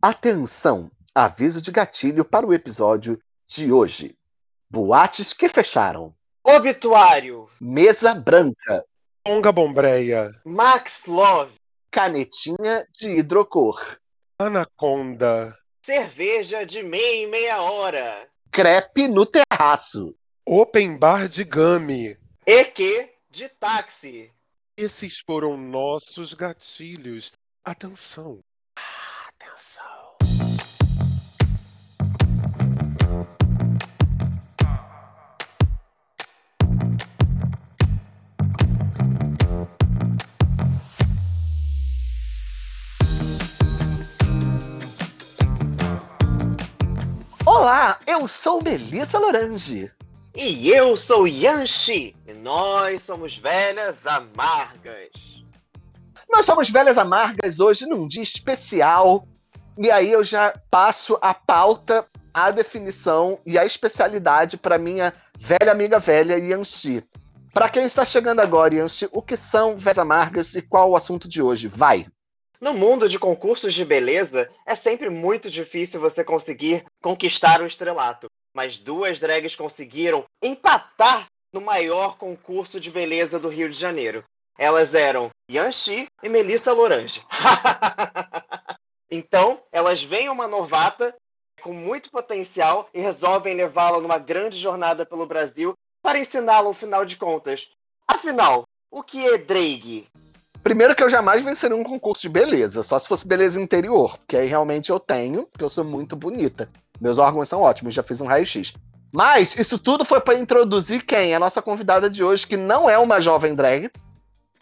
Atenção! Aviso de gatilho para o episódio de hoje. Boates que fecharam. Obituário. Mesa branca. Longa bombreia. Max Love. Canetinha de hidrocor. Anaconda. Cerveja de meia em meia hora. Crepe no terraço. Open bar de gummy. EQ de táxi. Esses foram nossos gatilhos. Atenção. Atenção. Olá, eu sou Melissa Lorange. E eu sou Yanshi. E nós somos velhas amargas. Nós somos velhas amargas hoje num dia especial. E aí eu já passo a pauta, a definição e a especialidade para minha velha amiga velha Yanshi. Para quem está chegando agora, Yanshi, o que são velhas amargas e qual o assunto de hoje? Vai! No mundo de concursos de beleza, é sempre muito difícil você conseguir conquistar o estrelato. Mas duas drags conseguiram empatar no maior concurso de beleza do Rio de Janeiro. Elas eram Yanxi e Melissa Lorange. então, elas veem uma novata com muito potencial e resolvem levá-la numa grande jornada pelo Brasil para ensiná-la, final de contas. Afinal, o que é drag? Primeiro que eu jamais venceria um concurso de beleza, só se fosse beleza interior, porque aí realmente eu tenho, porque eu sou muito bonita. Meus órgãos são ótimos, já fiz um raio-x. Mas isso tudo foi para introduzir quem? A nossa convidada de hoje, que não é uma jovem drag.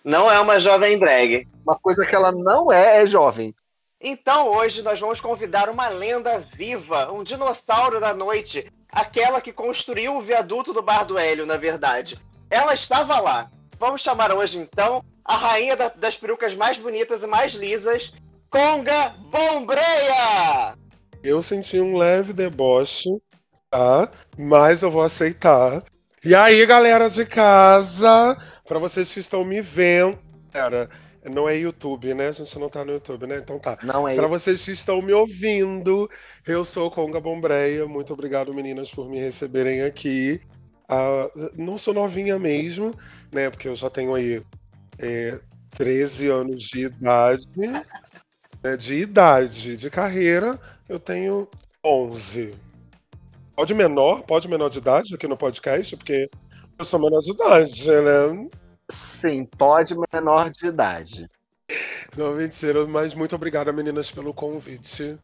Não é uma jovem drag. Uma coisa que ela não é, é jovem. Então hoje nós vamos convidar uma lenda viva, um dinossauro da noite, aquela que construiu o viaduto do Bar do Hélio, na verdade. Ela estava lá. Vamos chamar hoje então a rainha da, das perucas mais bonitas e mais lisas, Conga Bombreia! Eu senti um leve deboche, tá? Mas eu vou aceitar. E aí, galera de casa, para vocês que estão me vendo, era não é YouTube, né? A gente não tá no YouTube, né? Então tá. Não é. Para vocês que estão me ouvindo, eu sou Conga Bombreia. Muito obrigado, meninas, por me receberem aqui. Uh, não sou novinha mesmo, né? Porque eu já tenho aí é, 13 anos de idade. Né, de idade, de carreira, eu tenho 11. Pode menor, pode menor de idade aqui no podcast, porque eu sou menor de idade, né? Sim, pode menor de idade. Não, mentira, mas muito obrigada, meninas, pelo convite.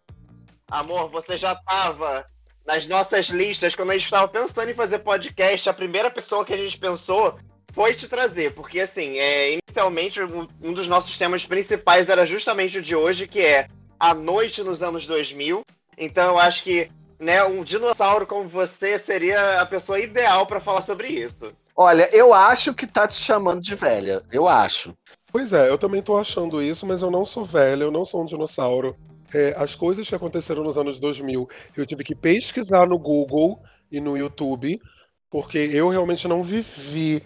Amor, você já estava nas nossas listas, quando a gente estava pensando em fazer podcast, a primeira pessoa que a gente pensou foi te trazer, porque assim, é, inicialmente um, um dos nossos temas principais era justamente o de hoje, que é a noite nos anos 2000. Então eu acho que né, um dinossauro como você seria a pessoa ideal para falar sobre isso. Olha, eu acho que tá te chamando de velha. Eu acho. Pois é, eu também tô achando isso, mas eu não sou velha, eu não sou um dinossauro. É, as coisas que aconteceram nos anos 2000, eu tive que pesquisar no Google e no YouTube, porque eu realmente não vivi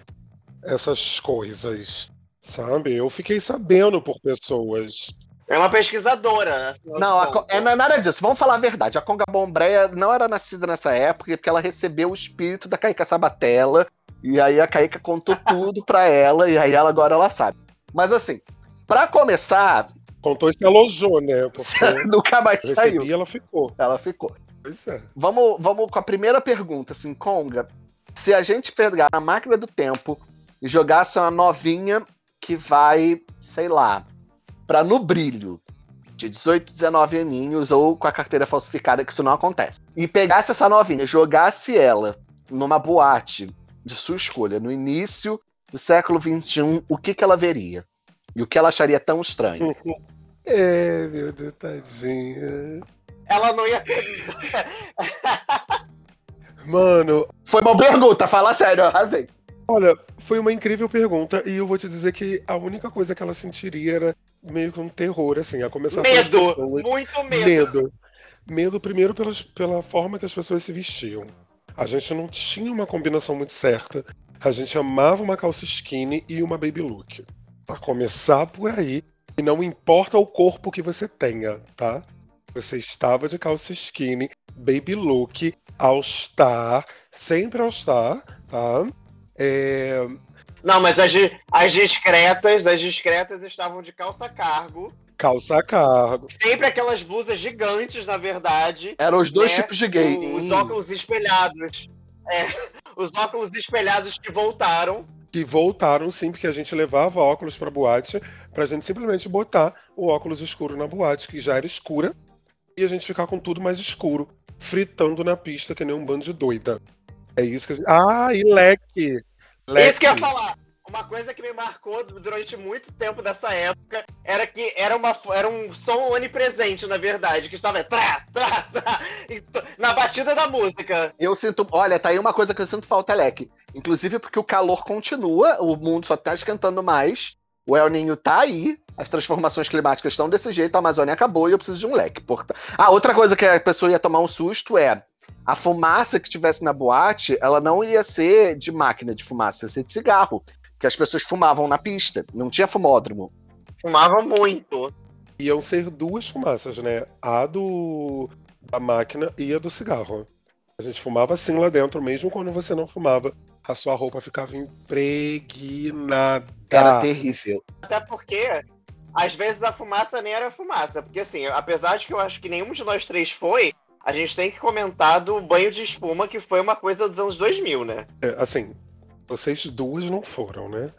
essas coisas, sabe? Eu fiquei sabendo por pessoas. É uma pesquisadora, né? Não, a, é, não é nada disso. Vamos falar a verdade. A Conga Bombreia não era nascida nessa época porque ela recebeu o espírito da Caíca Sabatella. E aí a Caíca contou tudo pra ela. E aí ela agora ela sabe. Mas assim, para começar. Contou e se alojou, né? Nunca mais saiu. E ela ficou. Ela ficou. Pois é. Vamos, vamos com a primeira pergunta, assim, Conga. Se a gente pegar a máquina do tempo e jogasse uma novinha que vai, sei lá, para no brilho, de 18, 19 aninhos, ou com a carteira falsificada, que isso não acontece. E pegasse essa novinha, jogasse ela numa boate de sua escolha, no início do século XXI, o que, que ela veria? E o que ela acharia tão estranho? É, meu Deus, tadinha. Ela não ia. Mano. Foi uma pergunta, fala sério, eu arrasei. Olha, foi uma incrível pergunta e eu vou te dizer que a única coisa que ela sentiria era meio que um terror, assim, a começar Medo! Muito medo! Medo. Medo, primeiro, pelas, pela forma que as pessoas se vestiam. A gente não tinha uma combinação muito certa. A gente amava uma calça skinny e uma baby look. Pra começar por aí. E não importa o corpo que você tenha, tá? Você estava de calça skinny, baby look, all star, sempre all star, tá? É, Não, mas as, as discretas, as discretas estavam de calça cargo. calça cargo. Sempre aquelas blusas gigantes, na verdade. Eram os dois né? tipos de gay. Os óculos espelhados. É, os óculos espelhados que voltaram. Que voltaram sim, porque a gente levava óculos pra boate, pra gente simplesmente botar o óculos escuro na boate, que já era escura, e a gente ficar com tudo mais escuro, fritando na pista que nem um bando de doida. É isso que a gente. Ah, e leque! leque. Isso que eu ia falar. Uma coisa que me marcou durante muito tempo dessa época era que era, uma, era um som onipresente, na verdade, que estava trá, trá, trá, t- na batida da música. Eu sinto. Olha, tá aí uma coisa que eu sinto falta, leque. Inclusive porque o calor continua, o mundo só tá esquentando mais. O El Ninho tá aí, as transformações climáticas estão desse jeito, a Amazônia acabou e eu preciso de um leque. Porta... Ah, outra coisa que a pessoa ia tomar um susto é. A fumaça que tivesse na boate, ela não ia ser de máquina de fumaça, ia ser de cigarro. Que as pessoas fumavam na pista. Não tinha fumódromo. Fumava muito. Iam ser duas fumaças, né? A do da máquina e a do cigarro. A gente fumava assim lá dentro, mesmo quando você não fumava. A sua roupa ficava impregnada. Era terrível. Até porque, às vezes, a fumaça nem era fumaça. Porque, assim, apesar de que eu acho que nenhum de nós três foi, a gente tem que comentar do banho de espuma, que foi uma coisa dos anos 2000, né? É, assim, vocês duas não foram, né?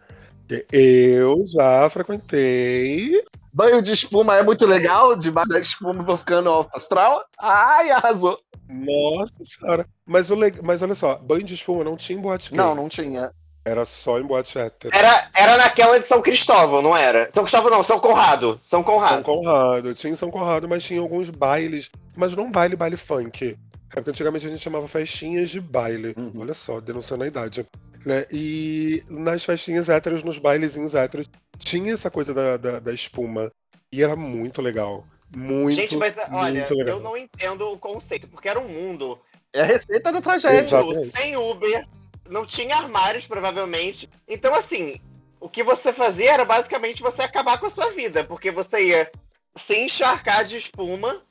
Eu já frequentei. Banho de espuma é muito legal, debaixo da espuma vou ficando astral. Ai, arrasou. Nossa senhora. Mas, o leg- Mas olha só, banho de espuma não tinha em boate gay. Não, não tinha. Era só em boate hétero. Era, era naquela de São Cristóvão, não era? São Cristóvão não, São Conrado. São São Conrado. Conrado. Tinha em São Conrado, mas tinha alguns bailes. Mas não baile, baile funk. É porque antigamente a gente chamava festinhas de baile. Uhum. Olha só, denunciando a idade. Né? E nas festinhas héteros, nos bailezinhos héteros, tinha essa coisa da, da, da espuma. E era muito legal. Muito, Gente, mas olha, eu não entendo o conceito, porque era um mundo É a receita da tragédia. Exatamente. sem Uber, não tinha armários, provavelmente. Então, assim, o que você fazia era basicamente você acabar com a sua vida, porque você ia se encharcar de espuma,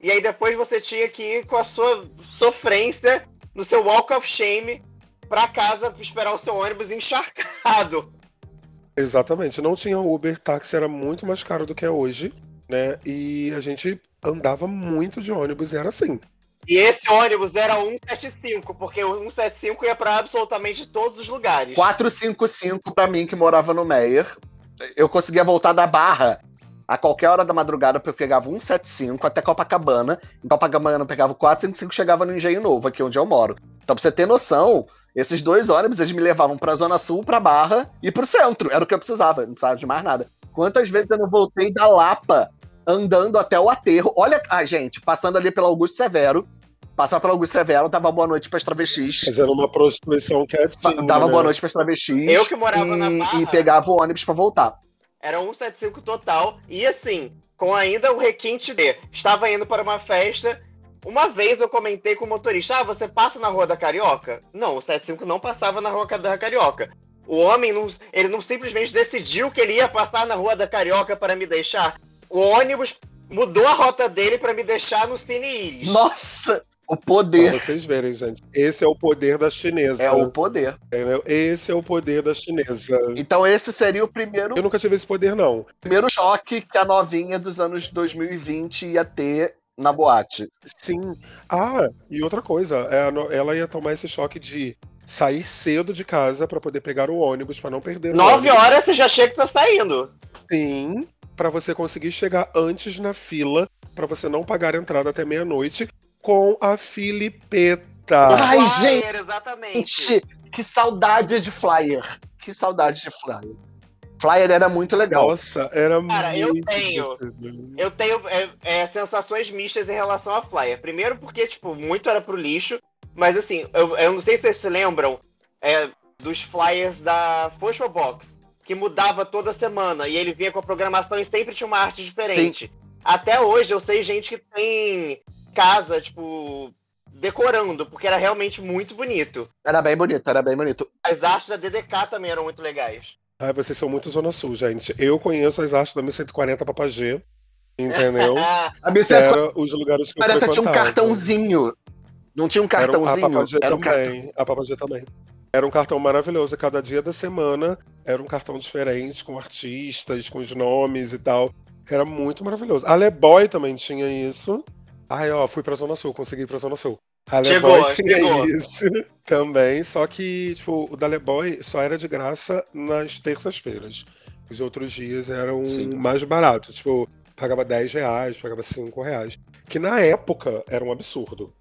e aí depois você tinha que ir com a sua sofrência no seu walk of shame pra casa esperar o seu ônibus encharcado. Exatamente. Não tinha Uber, táxi era muito mais caro do que é hoje, né? E a gente andava muito de ônibus e era assim. E esse ônibus era o 175, porque o 175 ia pra absolutamente todos os lugares. 455 pra mim que morava no Meyer. Eu conseguia voltar da Barra a qualquer hora da madrugada, eu pegava 175 até Copacabana. Em Copacabana eu pegava o 455 e chegava no Engenho Novo, aqui onde eu moro. Então, pra você ter noção, esses dois ônibus eles me levavam pra Zona Sul, pra Barra e pro centro. Era o que eu precisava, não precisava de mais nada. Quantas vezes eu não voltei da Lapa andando até o aterro? Olha, ah, gente, passando ali pelo Augusto Severo. Passava pelo Augusto Severo, dava boa noite pras travestis. Fazendo uma prostituição quietinha. Dava né? boa noite pras travestis. Eu que morava e, na Barra. E pegava o ônibus pra voltar. Era 175 total. E assim, com ainda o requinte de. Estava indo para uma festa. Uma vez eu comentei com o motorista: Ah, você passa na Rua da Carioca? Não, o 75 não passava na Rua da Carioca. O homem não, ele não simplesmente decidiu que ele ia passar na Rua da Carioca para me deixar. O ônibus mudou a rota dele para me deixar no Cine Iris. Nossa! O Pra poder. vocês verem, gente. Esse é o poder da chinesa. É o poder. entendeu? Esse é o poder da chinesa. Então esse seria o primeiro, Eu nunca tive esse poder, não. primeiro choque que a novinha dos anos 2020 ia ter na boate. Sim. Ah, e outra coisa, é ela ia tomar esse choque de sair cedo de casa pra poder pegar o ônibus, pra não perder o Nove horas você já chega que tá saindo. Sim, pra você conseguir chegar antes na fila, pra você não pagar a entrada até meia-noite com a Filipeta. Ai, Flyer, gente. Exatamente. Que saudade de flyer. Que saudade de flyer. Flyer era muito legal. Nossa, era Cara, eu muito tenho. divertido. Eu tenho é, é, sensações mistas em relação a Flyer. Primeiro porque, tipo, muito era pro lixo. Mas assim, eu, eu não sei se vocês se lembram é, dos flyers da Fosfo Box, que mudava toda semana. E ele vinha com a programação e sempre tinha uma arte diferente. Até hoje eu sei gente que tem casa, tipo, decorando, porque era realmente muito bonito. Era bem bonito, era bem bonito. As artes da DDK também eram muito legais. Ai, vocês são muito Zona Sul, gente. Eu conheço as artes da 1140 Papagê. Entendeu? A minha Que era os lugares que eu 40 tinha um cartãozinho. Não tinha um Era um- cartãozinho? a Papagê Era um cartão. também. A Papagê também. Era um cartão maravilhoso. Cada dia da semana era um cartão diferente, com artistas, com os nomes e tal. Era muito maravilhoso. A Leboy também tinha isso. Ai, ó, fui pra Zona Sul, consegui ir pra Zona Sul. Chegou, tinha chegou. isso também, só que, tipo, o da Leboy só era de graça nas terças-feiras. Os outros dias eram Sim. mais baratos. Tipo, pagava 10 reais, pagava 5 reais. Que na época era um absurdo.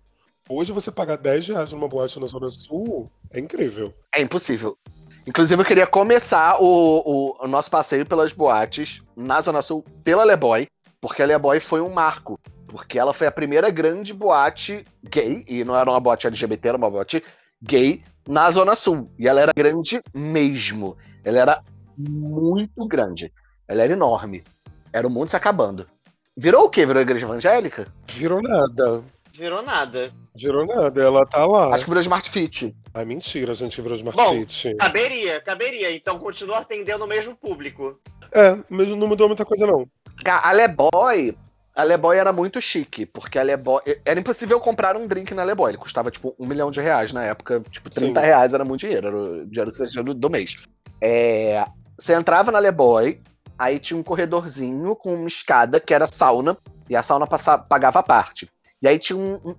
Hoje você pagar 10 reais numa boate na Zona Sul é incrível. É impossível. Inclusive, eu queria começar o, o- o nosso passeio pelas boates na Zona Sul pela Leboy, porque a Leboy foi um marco. Porque ela foi a primeira grande boate gay, e não era uma boate LGBT, era uma boate gay na Zona Sul. E ela era grande mesmo. Ela era muito grande. Ela era enorme. Era o mundo se acabando. Virou o quê? Virou a igreja evangélica? Virou nada. Virou nada. Virou nada. Ela tá lá. Acho que virou Smart Fit. Ai, mentira, a gente virou Smart Bom, Fit. Caberia, caberia. Então continua atendendo o mesmo público. É, mas não mudou muita coisa, não. A Leboy, a Leboy era muito chique, porque a Leboy. Era impossível comprar um drink na Leboy. Ele custava, tipo, um milhão de reais na época. Tipo, 30 Sim. reais era muito dinheiro, era o dinheiro que você tinha do, do mês. É, você entrava na Leboy, aí tinha um corredorzinho com uma escada que era sauna, e a sauna passa- pagava a parte. E aí tinha um- um-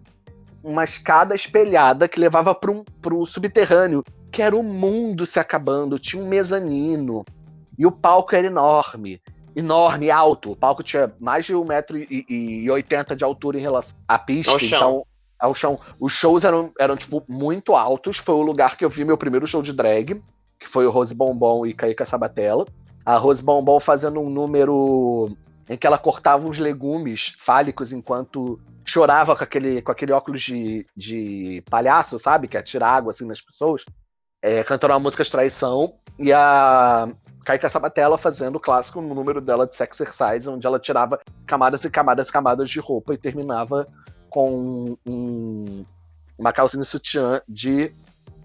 uma escada espelhada que levava para um, pro subterrâneo, que era o mundo se acabando. Tinha um mezanino, e o palco era enorme enorme, alto. O palco tinha mais de 1,80m de altura em relação à pista. Ao chão. Então, ao chão. Os shows eram, eram, tipo, muito altos. Foi o lugar que eu vi meu primeiro show de drag, que foi o Rose Bombom e Caíca Sabatella. A Rose Bombom fazendo um número em que ela cortava uns legumes fálicos enquanto chorava com aquele, com aquele óculos de, de palhaço, sabe? Que atira água assim nas pessoas. É, cantando uma música de traição. E a Caíca Sabatella fazendo o clássico no número dela de Sex Exercise, onde ela tirava camadas e camadas e camadas de roupa e terminava com um- uma calcinha sutiã de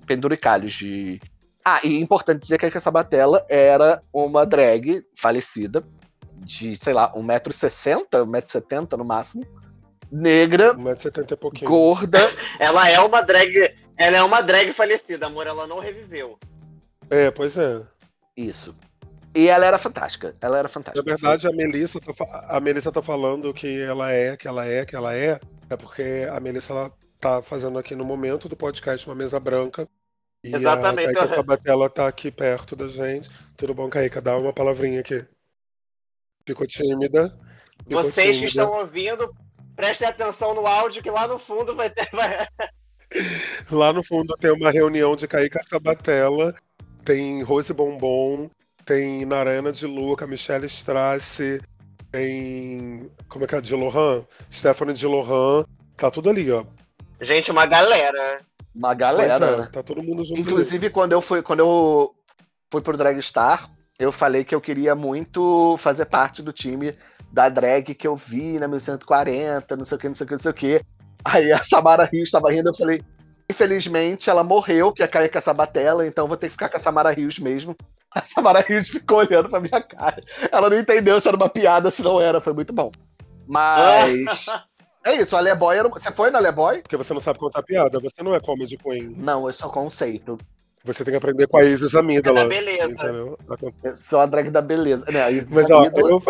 penduricalhos de. Ah, e é importante dizer que a Caíca Sabatella era uma drag falecida, de, sei lá, 1,60m, 1,70m no máximo, negra, 1,70m e pouquinho. gorda, Ela é uma drag. Ela é uma drag falecida, amor. Ela não reviveu. É, pois é. isso. E ela era fantástica. Ela era Na fantástica. verdade, a Melissa, tá, a Melissa tá falando que ela é, que ela é, que ela é. É porque a Melissa ela tá fazendo aqui no momento do podcast uma mesa branca. E Exatamente. a Sabatella tá aqui perto da gente. Tudo bom, Caíca? Dá uma palavrinha aqui. Ficou tímida. Ficou Vocês que tímida. estão ouvindo, prestem atenção no áudio que lá no fundo vai ter. Lá no fundo tem uma reunião de Caíca Sabatella, tem Rose Bombom, tem Narana de Luca, Michelle Strasse, tem. Como é que é? De Lohan? Stephanie de Lohan. Tá tudo ali, ó. Gente, uma galera. Uma galera, é, tá todo mundo junto. ali. Inclusive, quando eu fui, quando eu fui pro Dragstar, eu falei que eu queria muito fazer parte do time da drag que eu vi na 1140, não sei o que, não sei o que, não sei o que. Aí a Samara Rios estava rindo, eu falei, infelizmente ela morreu, que ia cair com a Sabatella, então vou ter que ficar com a Samara Rios mesmo. A Samara Rios ficou olhando pra minha cara. Ela não entendeu se era uma piada, se não era, foi muito bom. Mas. É isso, a Leboy era. Você foi na Leboy? Porque você não sabe contar piada, você não é comedy queen. Não, eu sou conceito. Você tem que aprender com a Isis Amídala. É da beleza. Entendeu? Eu sou a drag da beleza. Né, isso Mas ó, eu...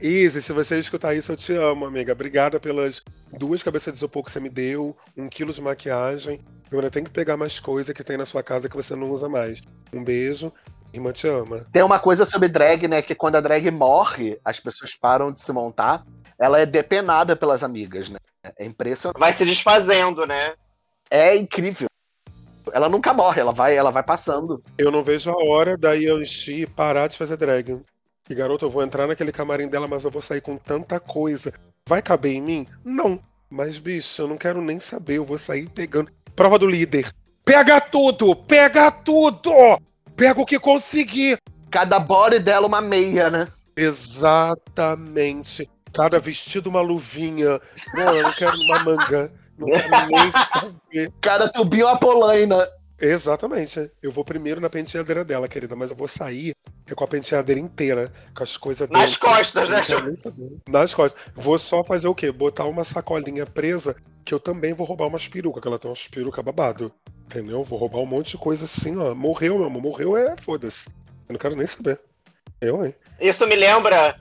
Isis, se você escutar isso, eu te amo, amiga. Obrigada pelas duas cabeças de isopor que você me deu, um quilo de maquiagem. Eu ainda tenho que pegar mais coisa que tem na sua casa que você não usa mais. Um beijo, irmã te ama. Tem uma coisa sobre drag, né? Que quando a drag morre, as pessoas param de se montar. Ela é depenada pelas amigas, né? É impressionante. Vai se desfazendo, né? É incrível. Ela nunca morre, ela vai, ela vai passando. Eu não vejo a hora da Yanxi parar de fazer drag. E garoto, eu vou entrar naquele camarim dela, mas eu vou sair com tanta coisa. Vai caber em mim? Não. Mas, bicho, eu não quero nem saber. Eu vou sair pegando. Prova do líder. Pega tudo! Pega tudo! Pega o que conseguir! Cada body dela uma meia, né? Exatamente. Cada vestido uma luvinha. Não, eu não quero uma manga. Não quero nem saber. Cada tubinho uma polaina. Exatamente. Eu vou primeiro na penteadeira dela, querida, mas eu vou sair com a penteadeira inteira, com as coisas Nas dentro. costas, né? Nas costas. Vou só fazer o quê? Botar uma sacolinha presa, que eu também vou roubar umas perucas, que ela tem umas perucas babado. Entendeu? Vou roubar um monte de coisa assim, ó. Morreu, meu amor. Morreu é foda-se. Eu não quero nem saber. Eu, hein? Isso me lembra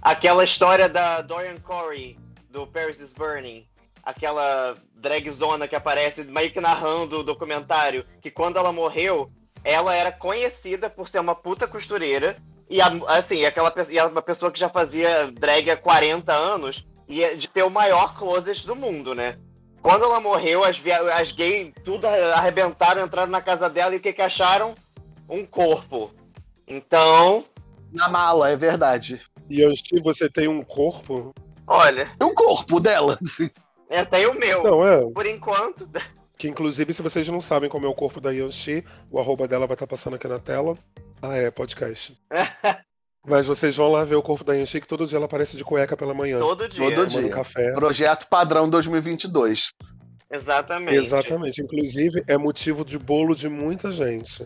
aquela história da Dorian Corey, do Paris is Burning. Aquela dragzona que aparece meio que narrando o documentário. Que quando ela morreu, ela era conhecida por ser uma puta costureira. E a- assim, aquela e uma pessoa que já fazia drag há 40 anos e é de ter o maior closet do mundo, né? Quando ela morreu, as, as gays tudo arrebentaram, entraram na casa dela e o que, que acharam? Um corpo. Então, Na mala, é verdade. E Anchi, você tem um corpo? olha, É o corpo dela. É até o meu. Não, é. Por enquanto, Que inclusive, se vocês não sabem como é o corpo da Yanxi, o arroba dela vai estar passando aqui na tela. Ah, é, podcast. Mas vocês vão lá ver o corpo da Yanxi, que todo dia ela aparece de cueca pela manhã. todo dia. Todo tomando dia. café. Projeto padrão 2022. Exatamente. Exatamente. Inclusive, é motivo de bolo de muita gente.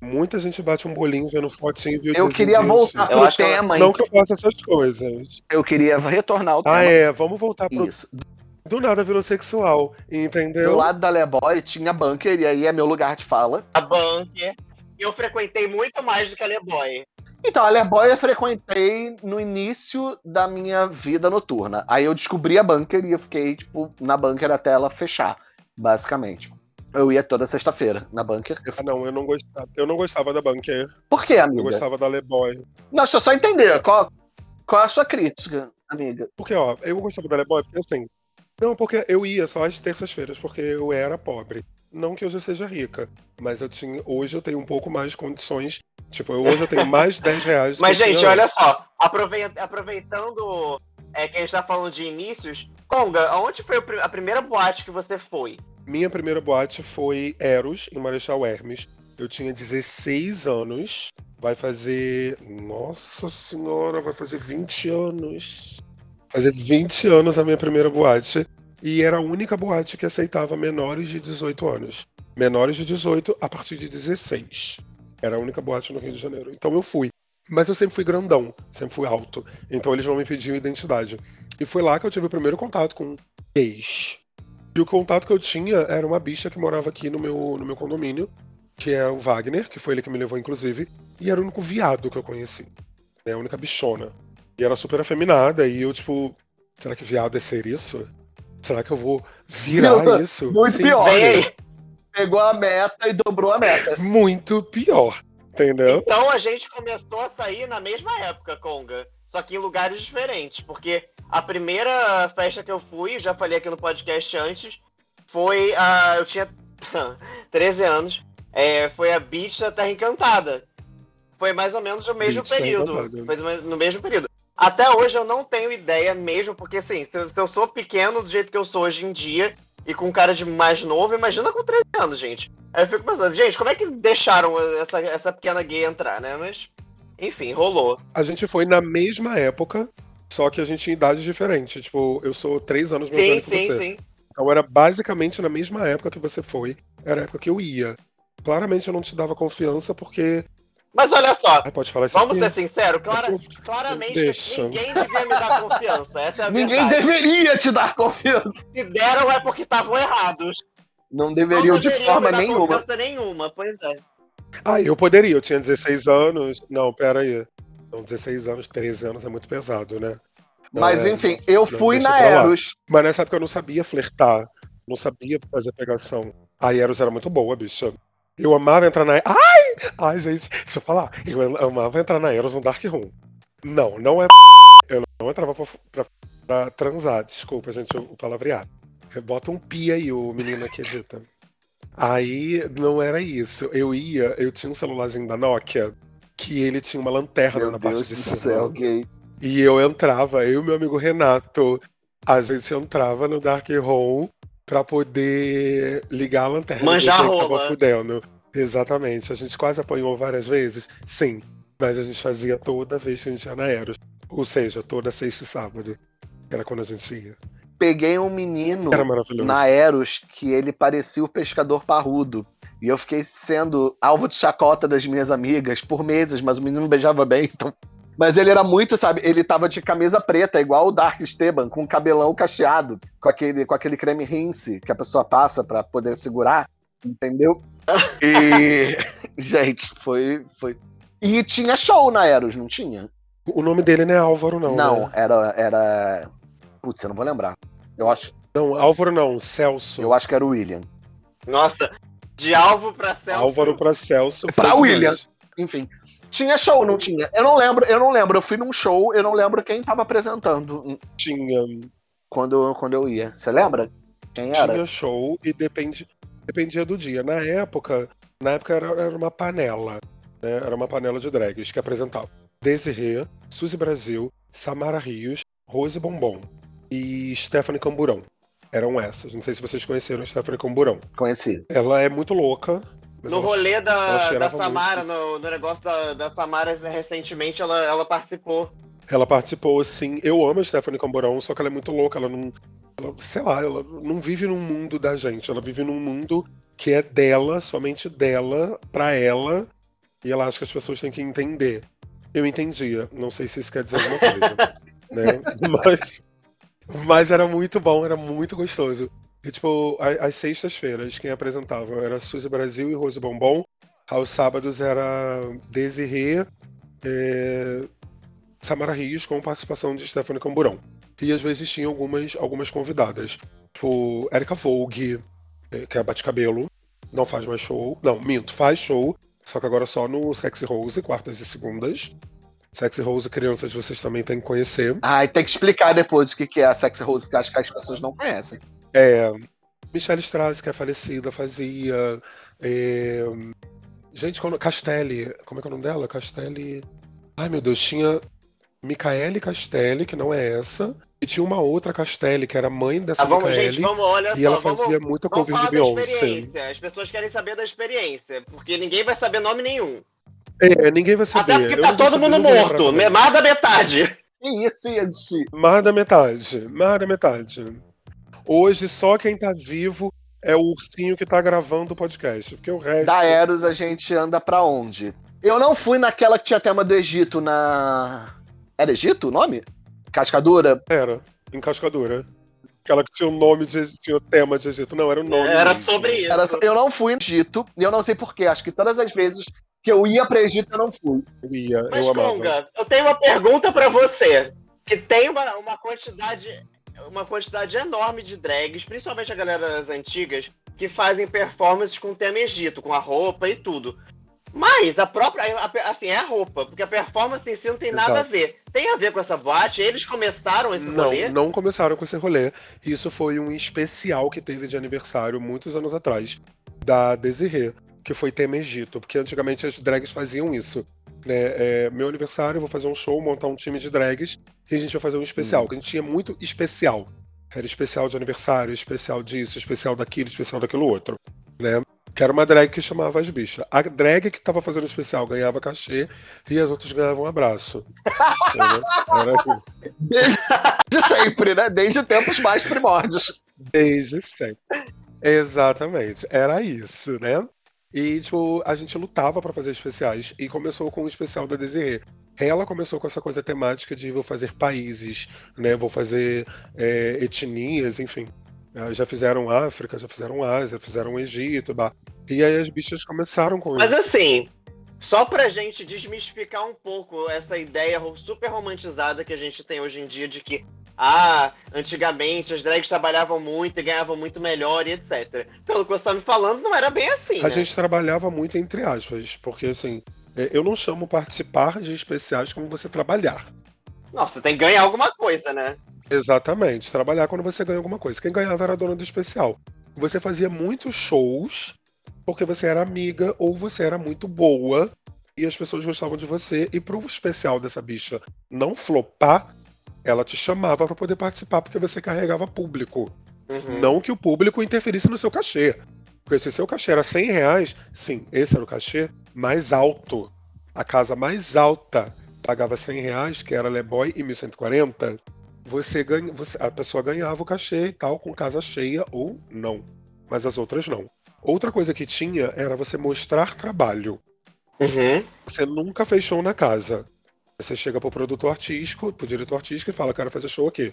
Muita gente bate um bolinho vendo fotinho e viu Eu queria voltar Eu pro ela- tema, Não que eu faça essas coisas. Eu queria retornar ao tema. Ah, é. Vamos voltar pro. Isso. Do nada virou sexual. Do Entendeu? lado da Leboy tinha bunker, e aí é meu lugar de fala. A Bunker. Eu frequentei muito mais do que a Leboy. Então, a Leboy eu frequentei no início da minha vida noturna. Aí eu descobri a bunker e eu fiquei, tipo, na bunker até ela fechar, basicamente. Eu ia toda sexta-feira na bunker. Eu... Ah, não, eu não gostava. Eu não gostava da Bunker. Por quê, Eu amiga? gostava da Leboy. Não, deixa eu só entender. Qual, qual é a sua crítica, amiga? Porque, ó, eu gostava da Leboy porque assim. Não, porque eu ia só às terças-feiras, porque eu era pobre. Não que eu seja rica, mas eu tinha. Hoje eu tenho um pouco mais de condições. Tipo, eu- hoje eu tenho mais de 10 reais. Mas, gente, olha só. aprove- Aproveitando é, que a gente tá falando de inícios. Conga, aonde foi a primeira boate que você foi? Minha primeira boate foi Eros, em Marechal Hermes. Eu tinha 16 anos. Vai fazer. Nossa senhora, vai fazer 20 anos. Fazer 20 anos a minha primeira boate. E era a única boate que aceitava menores de 18 anos. Menores de 18 a partir de 16. Era a única boate no Rio de Janeiro. Então eu fui. Mas eu sempre fui grandão, sempre fui alto. Então eles não me pediam identidade. E foi lá que eu tive o primeiro contato com gays. E o contato que eu tinha era uma bicha que morava aqui no meu, no meu condomínio, que é o Wagner, que foi ele que me levou, inclusive, e era o único viado que eu conheci. É a única bichona. E era super afeminada, e eu, tipo, será que viado é ser isso? Será que eu vou virar Não, isso? muito pior. Pegou a meta e dobrou a meta. Muito pior. Entendeu? Então a gente começou a sair na mesma época, Conga. Só que em lugares diferentes. Porque a primeira festa que eu fui, já falei aqui no podcast antes, foi a. Eu tinha 13 anos. é, foi a Beach da Terra Encantada. Foi mais ou menos no mesmo Beach período. Foi no mesmo período. Até hoje eu não tenho ideia mesmo, porque assim, se eu, se eu sou pequeno do jeito que eu sou hoje em dia, e com cara de mais novo, imagina com 13 anos, gente. Aí eu fico pensando, gente, como é que deixaram essa, essa pequena gay entrar, né? Mas, enfim, rolou. A gente foi na mesma época, só que a gente tinha idades diferentes. Tipo, eu sou três anos mais Sim, velho que sim, você. sim. Então era basicamente na mesma época que você foi, era a época que eu ia. Claramente eu não te dava confiança porque. Mas olha só, Ai, pode falar isso vamos aqui? ser sinceros, clara- claramente Deixa. ninguém devia me dar confiança. Essa é a Ninguém verdade. deveria te dar confiança. Se deram é porque estavam errados. Não Não deveriam de deveriam forma me dar nenhuma. confiança nenhuma, pois é. Ah, eu poderia, eu tinha 16 anos. Não, pera aí. Não, 16 anos, 13 anos é muito pesado, né? Não, Mas é, enfim, não, eu não, fui na. Eros. Mas nessa época eu não sabia flertar, não sabia fazer pegação. A Eros era muito boa, bicha. Eu amava entrar na. Ai! Ai, gente, se eu falar, eu amava entrar na Eros no Dark Room. Não, não é. Eu não entrava pra, pra- pra transar, desculpa, gente, o palavreado. Bota um pi aí, o menino que edita. Aí não era isso. Eu ia, eu tinha um celularzinho da Nokia que ele tinha uma lanterna Meu na parte Deus de do cima. céu, gay. E eu entrava, eu e meu amigo Renato, a gente entrava no Dark Room pra poder ligar a lanterna. Manjar rola. Tava fudendo. Exatamente. A gente quase apanhou várias vezes, sim. Mas a gente fazia toda vez que a gente ia na Eros. Ou seja, toda sexta e sábado. Era quando a gente ia. Peguei um menino Era maravilhoso. na Eros que ele parecia o pescador parrudo. E eu fiquei sendo alvo de chacota das minhas amigas por meses, mas o menino beijava bem, então. Mas ele era muito, sabe? Ele tava de camisa preta, igual o Dark Esteban, com cabelão cacheado, com aquele, com aquele creme rinse que a pessoa passa para poder segurar, entendeu? E. gente, foi, foi. E tinha show na Eros, não tinha? O nome dele não é Álvaro, não. Não, né? era. era... Putz, eu não vou lembrar. Eu acho, Não, Álvaro não, Celso. eu acho que era o William. Nossa, de alvo pra Celso. Álvaro pra Celso. Pra foi William. Enfim. Tinha show, não tinha? Eu não lembro, eu não lembro. Eu fui num show, eu não lembro quem tava apresentando Tinha, quando, quando eu ia. Você lembra? Quem era? tinha show e depende, dependia do dia. Na época, na época era, era uma panela. Né? Era uma panela de drags que apresentava Desirê, Suzy Brasil, Samara Rios, Rose Bombom e Stephanie Camburão. Eram essas. Não sei se vocês conheceram Stephanie Camburão. Conheci. Ela é muito louca. No rolê da, da Samara, no, no negócio da, da Samara, recentemente ela, ela participou. Ela participou, sim. Eu amo a Stephanie Camborão, só que ela é muito louca. Ela não. ela- sei lá, ela não vive num mundo da gente. Ela vive num mundo que é dela, somente dela, pra ela. E ela acha que as pessoas têm que entender. Eu entendia. Não sei se isso quer dizer alguma coisa. né? Mas. Mas era muito bom, era muito gostoso. E, tipo, às sextas-feiras, quem apresentava era Suzy Brasil e Rose Bombom. Aos sábados era Desirê, é, Samara Rios com participação de Stephanie Camburão. E às vezes tinha algumas, algumas convidadas. Tipo, Erika Vogue, eh, que é a Bate-Cabelo, não faz mais show. Não, minto, faz show, só que agora só no Sexy Rose, quartas e segundas. Sexy Rose, crianças, vocês também têm que conhecer. Ai, tem que explicar depois o que é a Sex Rose, porque acho que as pessoas não conhecem. É, Michelle Strass, que é falecida, fazia. é, gente, quando, Castelli, como é que é o nome dela? Castelli. Ai meu Deus, tinha Micaele Castelli, que não é essa, e tinha uma outra Castelli, que era mãe dessa Ah, vamos, Micaele, gente, vamos, olha e só, ela vamos, fazia muita vamos cover falar de da Beyoncé. experiência. As pessoas querem saber da experiência, porque ninguém vai saber nome nenhum. É, ninguém vai saber. Até porque tá todo mundo morto, também. mais da metade. Que isso, gente? Mais da metade, mais da metade. Hoje, só quem tá vivo é o ursinho que tá gravando o podcast, porque o resto... Da Eros a gente anda pra onde? Eu não fui naquela que tinha tema do Egito na. Era Egito o nome? Cascadura? Era, em Cascadura. Aquela que tinha o nome de. tinha o tema de Egito. Não, era o nome. Era sobre isso. Era- eu não fui no Egito, e eu não sei porquê. Acho que todas as vezes que eu ia pra Egito eu não fui. Eu ia, Mas, eu amava. Conga, eu tenho uma pergunta pra você. Que tem uma, uma quantidade uma quantidade enorme de drags, principalmente a galera das antigas, que fazem performances com tema Egito, com a roupa e tudo. Mas a própria, assim, é a roupa, porque a performance em si não tem nada a Exato. ver. Tem a ver com essa boate? Eles começaram esse Não, rolê? não começaram com esse rolê. Isso foi um especial que teve de aniversário muitos anos atrás, da Desirê, que foi tema Egito, porque antigamente as drags faziam isso. Né? É, meu aniversário, eu vou fazer um show, montar um time de drags, e a gente vai fazer um especial, que a gente tinha muito especial. Era especial de aniversário, especial disso, especial daquilo, especial daquilo outro. Né? Que era uma drag que chamava as bichas. A drag que tava fazendo o especial ganhava cachê e as outras ganhavam um abraço. Entendeu? Era assim. Desde sempre, né? Desde tempos mais primórdios. Desde sempre. Exatamente. Era isso, né? E, tipo, a gente lutava pra fazer especiais. E começou com o especial da Desirê. Ela começou com essa coisa temática de vou fazer países, né? Vou fazer é, etnias, enfim. Ah, Já fizeram África, já fizeram Ásia, fizeram Egito, bah. E aí as bichas começaram com Mas isso. assim, só pra gente desmistificar um pouco essa ideia super romantizada que a gente tem hoje em dia de que, ah, antigamente as drags trabalhavam muito e ganhavam muito melhor e etc. Pelo que você tá me falando, não era bem assim, A né? gente trabalhava muito entre aspas, porque assim, é, eu não chamo participar de especiais como você trabalhar. Nossa, tem que ganhar alguma coisa, né? Exatamente, trabalhar quando você ganha alguma coisa. Quem ganhava era a dona do especial. Você fazia muitos shows porque você era amiga ou você era muito boa e as pessoas gostavam de você. E pro especial dessa bicha não flopar, ela te chamava para poder participar porque você carregava público. Uhum. Não que o público interferisse no seu cachê. Porque se o seu cachê era 100 reais, sim, esse era o cachê mais alto. A casa mais alta pagava 100 reais, que era Leboy e 1.140. Você ganha, você- a pessoa ganhava o cachê e tal, com casa cheia ou não. Mas as outras não. Outra coisa que tinha era você mostrar trabalho. Uhum. Você nunca fez show na casa. Você chega pro produtor artístico, pro diretor artístico e fala, quero fazer show aqui.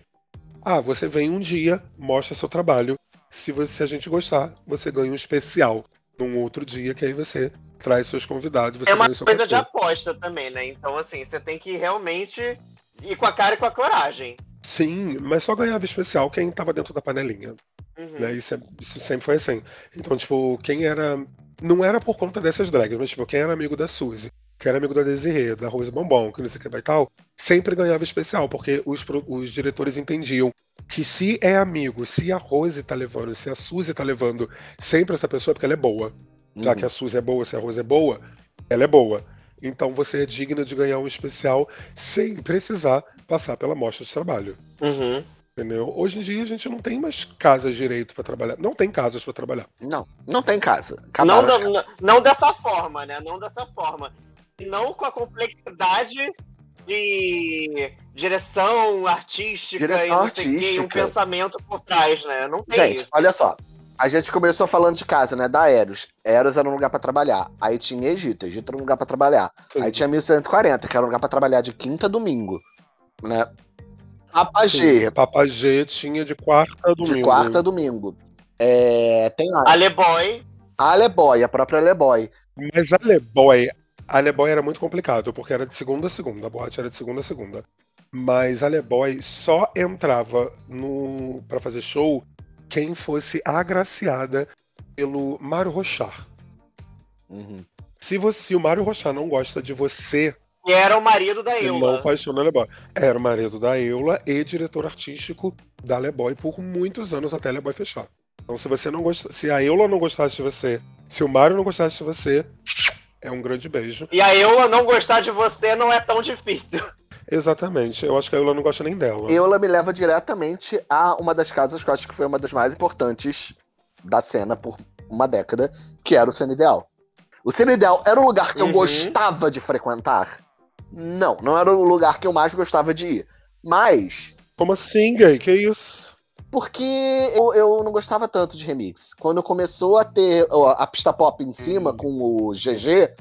Ah, você vem um dia, mostra seu trabalho. Se, você, se a gente gostar, você ganha um especial num outro dia, que aí você traz seus convidados. É uma coisa de aposta também, né? Então, assim, você tem que realmente ir com a cara e com a coragem. Sim, mas só ganhava especial quem tava dentro da panelinha. Uhum. né? Isso, é- isso sempre foi assim. Então, tipo, quem era. Não era por conta dessas drags, mas, tipo, quem era amigo da Suzy, quem era amigo da Desirê, da Rose Bombom, que não sei o que e tal, sempre ganhava especial, porque os, os diretores entendiam que se é amigo, se a Rose tá levando, se a Suzy tá levando sempre essa pessoa, é porque ela é boa. Já Uhum. que a Suzy é boa, se a Rose é boa, ela é boa. Então você é digna de ganhar um especial sem precisar passar pela mostra de trabalho. Uhum. Entendeu? Hoje em dia a gente não tem mais casas direito pra trabalhar. Não tem casas pra trabalhar. Não, não tem casa. Não, da- não, não dessa forma, né? Não dessa forma. E não com a complexidade de direção artística Direção e não sei quê, um pensamento por trás, né? Não tem Gente, isso. olha só. A gente começou falando de casa, né? Da Eros. Eros era um lugar pra trabalhar. Aí tinha Egito. Egito era um lugar pra trabalhar. Sim. Aí tinha 1140, que era um lugar pra trabalhar de quinta a domingo. Né? Apagê, Sim, Papagê tinha de quarta a domingo. de quarta a domingo. É, tem lá. Aleboy, Aleboy, a própria Aleboy. Mas a Leboy, a Leboy era muito complicado, porque era de segunda a segunda, a boate era de segunda a segunda. Mas a Leboy só entrava no para fazer show quem fosse agraciada pelo Mário Rochar. Uhum. Se, você, se o Mário Rochar não gosta de você, que era o marido da Eula. não faz show na Leboy. Era o marido da Eula e diretor artístico da Leboy por muitos anos até a Leboy fechar. Então, se você não gosta, se a Eula não gostasse de você, se o Mário não gostasse de você, é um grande beijo. E a Eula não gostar de você não é tão difícil. Exatamente. Eu acho que a Eula não gosta nem dela. Eula me leva diretamente a uma das casas que eu acho que foi uma das mais importantes da cena por uma década, que era o Cine Ideal. O Cine Ideal era um lugar que eu Uhum. gostava de frequentar? Não, não era o lugar que eu mais gostava de ir. Mas Como assim, gay? Que isso? Porque eu, eu não gostava tanto de remix. Quando começou a ter a pista pop em cima Hum. com o GG,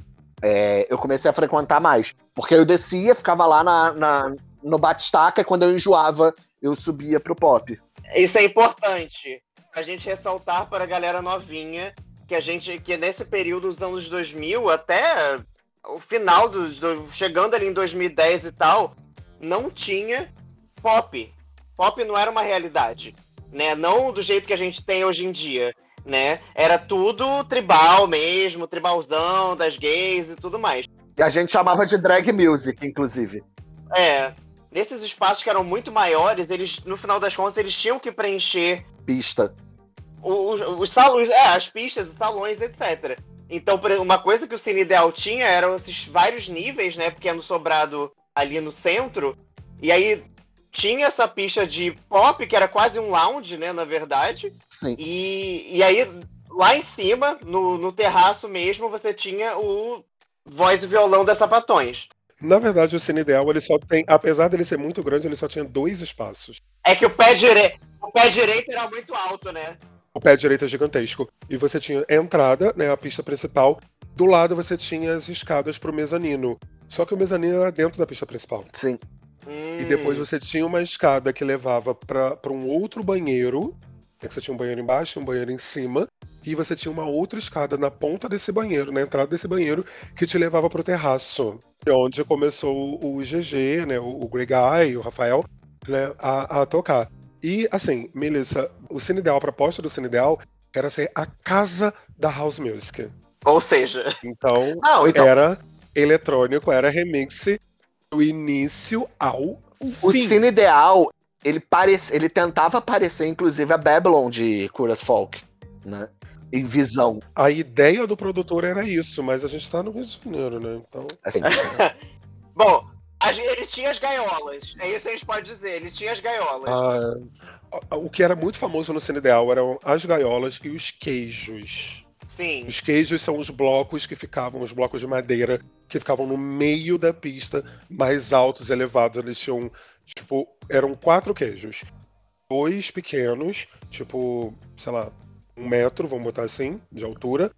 é, eu comecei a frequentar mais. Porque eu descia, ficava lá na, na- no batistaca, e quando eu enjoava, eu subia pro pop. Isso é importante. A gente ressaltar para a galera novinha que a gente, que nesse período dos anos 2000 até o final dos, do, chegando ali em 2010 e tal, não tinha pop. Pop não era uma realidade, né? Não do jeito que a gente tem hoje em dia, né? Era tudo tribal mesmo, tribalzão das gays e tudo mais. E a gente chamava de drag music, inclusive. É, nesses espaços que eram muito maiores, eles no final das contas eles tinham que preencher Pista. os, os salões, é, as pistas, os salões, etc. Então, uma coisa que o Cine Ideal tinha eram esses vários níveis, né? Porque é no sobrado ali no centro. E aí tinha essa pista de pop, que era quase um lounge, né? Na verdade. Sim. E, e aí, lá em cima, no, no terraço mesmo, você tinha o voz e violão das sapatões. Na verdade, o Cine Ideal, ele só tem, apesar dele ser muito grande, ele só tinha dois espaços. É que o pé, dire... o pé direito era muito alto, né? O pé direito é gigantesco. E você tinha a entrada, né, a pista principal. Do lado você tinha as escadas pro mezanino. Só que o mezanino era dentro da pista principal. Sim. E depois Hum. você tinha uma escada que levava para um outro banheiro. né, que Você tinha um banheiro embaixo, um banheiro em cima. E você tinha uma outra escada na ponta desse banheiro, na entrada desse banheiro, que te levava pro terraço. É onde começou o GG, né? O, o Greg Guy, o Rafael, né, a, a tocar. E assim, Melissa, o Cine Ideal, a proposta do Cine Ideal era ser a casa da House Music. Ou seja, Então, Não, então, era eletrônico, era remix do início ao o fim. Cine Ideal, ele, parece, ele tentava parecer, inclusive, a Babylon de Curas Folk, né? Em visão. A ideia do produtor era isso, mas a gente tá no Rio de Janeiro, né? Então. Assim, Bom, ele tinha as gaiolas. É isso que a gente pode dizer. Ele tinha as gaiolas. ah, o que era muito famoso no Cine Ideal eram as gaiolas e os queijos. Sim. Os queijos são os blocos que ficavam, os blocos de madeira, que ficavam no meio da pista, mais altos, elevados. Eles tinham, tipo, eram quatro queijos. Dois pequenos, tipo, sei lá, um metro, vamos botar assim, de altura,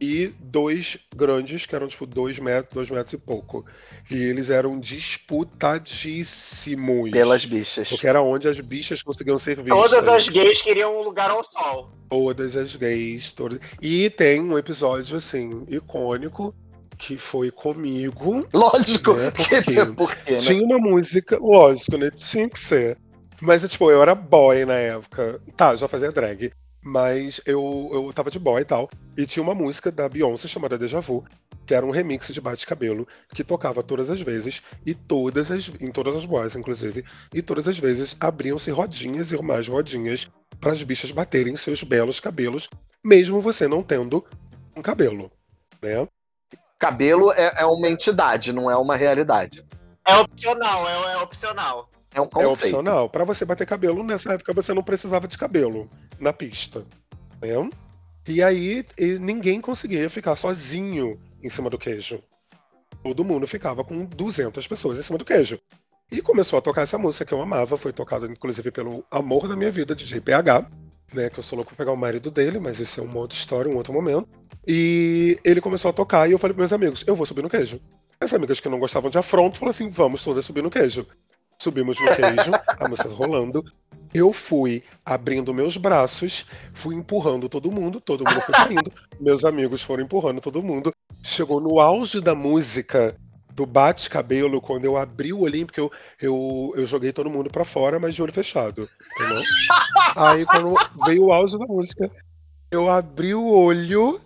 e dois grandes, que eram tipo dois metros, dois metros e pouco. E eles eram disputadíssimos. Pelas bichas. Porque era onde as bichas conseguiam ser vistas. Todas as gays queriam um lugar ao sol. Todas as gays. Todas... E tem um episódio, assim, icônico, que foi comigo. Lógico, né? porque, Porque né? tinha uma música, lógico, né? Tinha que ser. Mas, tipo, eu era boy na época. Tá, já fazia drag. Mas eu, eu tava de boy e tal. E tinha uma música da Beyoncé chamada Deja Vu, que era um remix de Bate-Cabelo, que tocava todas as vezes, e todas as. em todas as boys, inclusive. E todas as vezes abriam-se rodinhas e mais rodinhas para as bichas baterem seus belos cabelos, mesmo você não tendo um cabelo. Né? Cabelo é, é uma entidade, não é uma realidade. É opcional, é, é opcional. É um É conceito. opcional. Pra você bater cabelo, nessa época você não precisava de cabelo na pista. Né? E aí e ninguém conseguia ficar sozinho em cima do queijo. Todo mundo ficava com 200 pessoas em cima do queijo. E começou a tocar essa música que eu amava, foi tocada inclusive pelo amor da minha vida, DJ PH, né, que eu sou louco pra pegar o marido dele, mas esse é uma outra história, um outro momento. E ele começou a tocar e eu falei pros meus amigos, eu vou subir no queijo. As amigas que não gostavam de afronto falaram assim, vamos todas subir no queijo. Subimos no queijo, a música rolando. Eu fui abrindo meus braços, fui empurrando todo mundo, todo mundo foi saindo. meus amigos foram empurrando todo mundo. Chegou no auge da música do bate-cabelo, quando eu abri o olhinho, porque eu, eu, eu joguei todo mundo pra fora, mas de olho fechado. Entendeu? Aí quando veio o auge da música, eu abri o olho,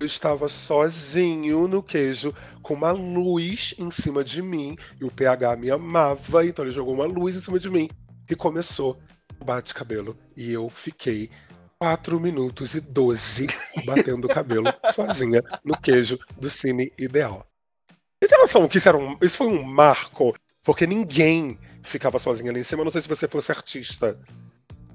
eu estava sozinho no queijo, com uma luz em cima de mim, e o PH me amava, então ele jogou uma luz em cima de mim, e começou o bate-cabelo. E eu fiquei 4 minutos e 12 batendo o cabelo sozinha no queijo do Cine Ideal. Você tem noção que isso, era um, isso foi um marco? Porque ninguém ficava sozinho ali em cima, não sei se você fosse artista.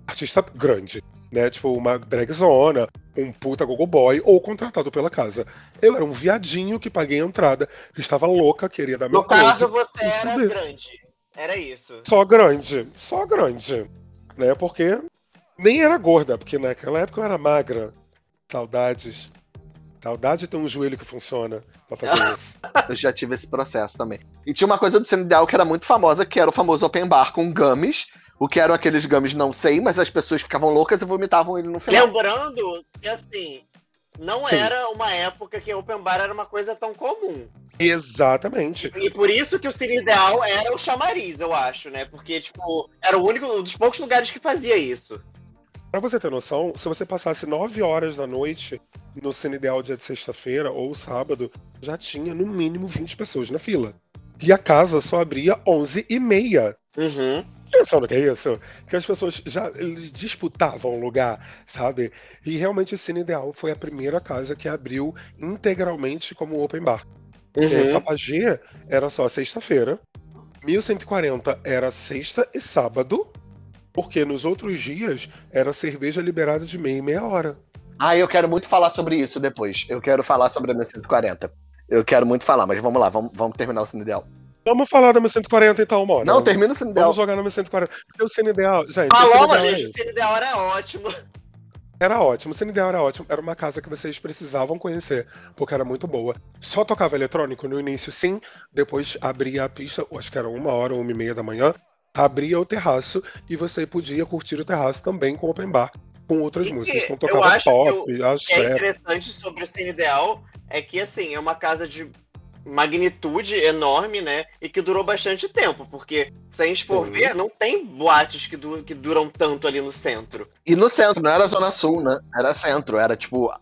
Artista grande, né? Tipo, uma dragzona, um puta gogo boy, ou contratado pela casa. Eu era um viadinho que paguei a entrada, que estava louca, queria dar meu No caso, você isso era grande. Era isso. Só grande, só grande. Né? Porque nem era gorda, porque naquela época eu era magra. Saudades. Saudade de ter um joelho que funciona pra fazer isso. Eu já tive esse processo também. E tinha uma coisa do Cine Ideal que era muito famosa, que era o famoso open bar com gummies. O que eram aqueles gummies, não sei, mas as pessoas ficavam loucas e vomitavam ele no final. Lembrando que, assim, não Sim. era uma época que open bar era uma coisa tão comum. Exatamente. E por isso que o Cine Ideal era o chamariz, eu acho, né? Porque, tipo, era o único, um dos poucos lugares que fazia isso. Pra você ter noção, se você passasse 9 horas da noite no Cine Ideal dia de sexta-feira ou sábado, já tinha no mínimo 20 pessoas na fila. E a casa só abria 11 e meia. Uhum. Tem noção do que é isso? Que as pessoas já disputavam o lugar, sabe? E realmente o Cine Ideal foi a primeira casa que abriu integralmente como open bar. É, Uhum. Papagê era só sexta-feira, 1140 era sexta e sábado, porque nos outros dias era cerveja liberada de meia e meia hora. Ah, eu quero muito falar sobre isso depois. Eu quero falar sobre a minha 140. Eu quero muito falar, mas vamos lá, vamos, vamos terminar o Cine Ideal. Vamos falar da 1140 então, mano. Não, termina o Cine Ideal. Vamos jogar na 1140. Porque o Cine Ideal, gente, o Paloma, é gente, o Cine Ideal era ótimo. Era ótimo, o Cine Ideal era ótimo. Era uma casa que vocês precisavam conhecer, porque era muito boa. Só tocava eletrônico no início, sim. Depois abria a pista, acho que era uma hora ou uma e meia da manhã. Abria o terraço e você podia curtir o terraço também com open bar, com outras E músicas. Então eu tocava acho pop, O que é interessante sobre o Cine Ideal é que, assim, é uma casa de magnitude enorme, né? E que durou bastante tempo, porque se a gente for Sim. ver, não tem boates que, du- que duram tanto ali no centro. E no centro, não era Zona Sul, né? Era centro, era tipo.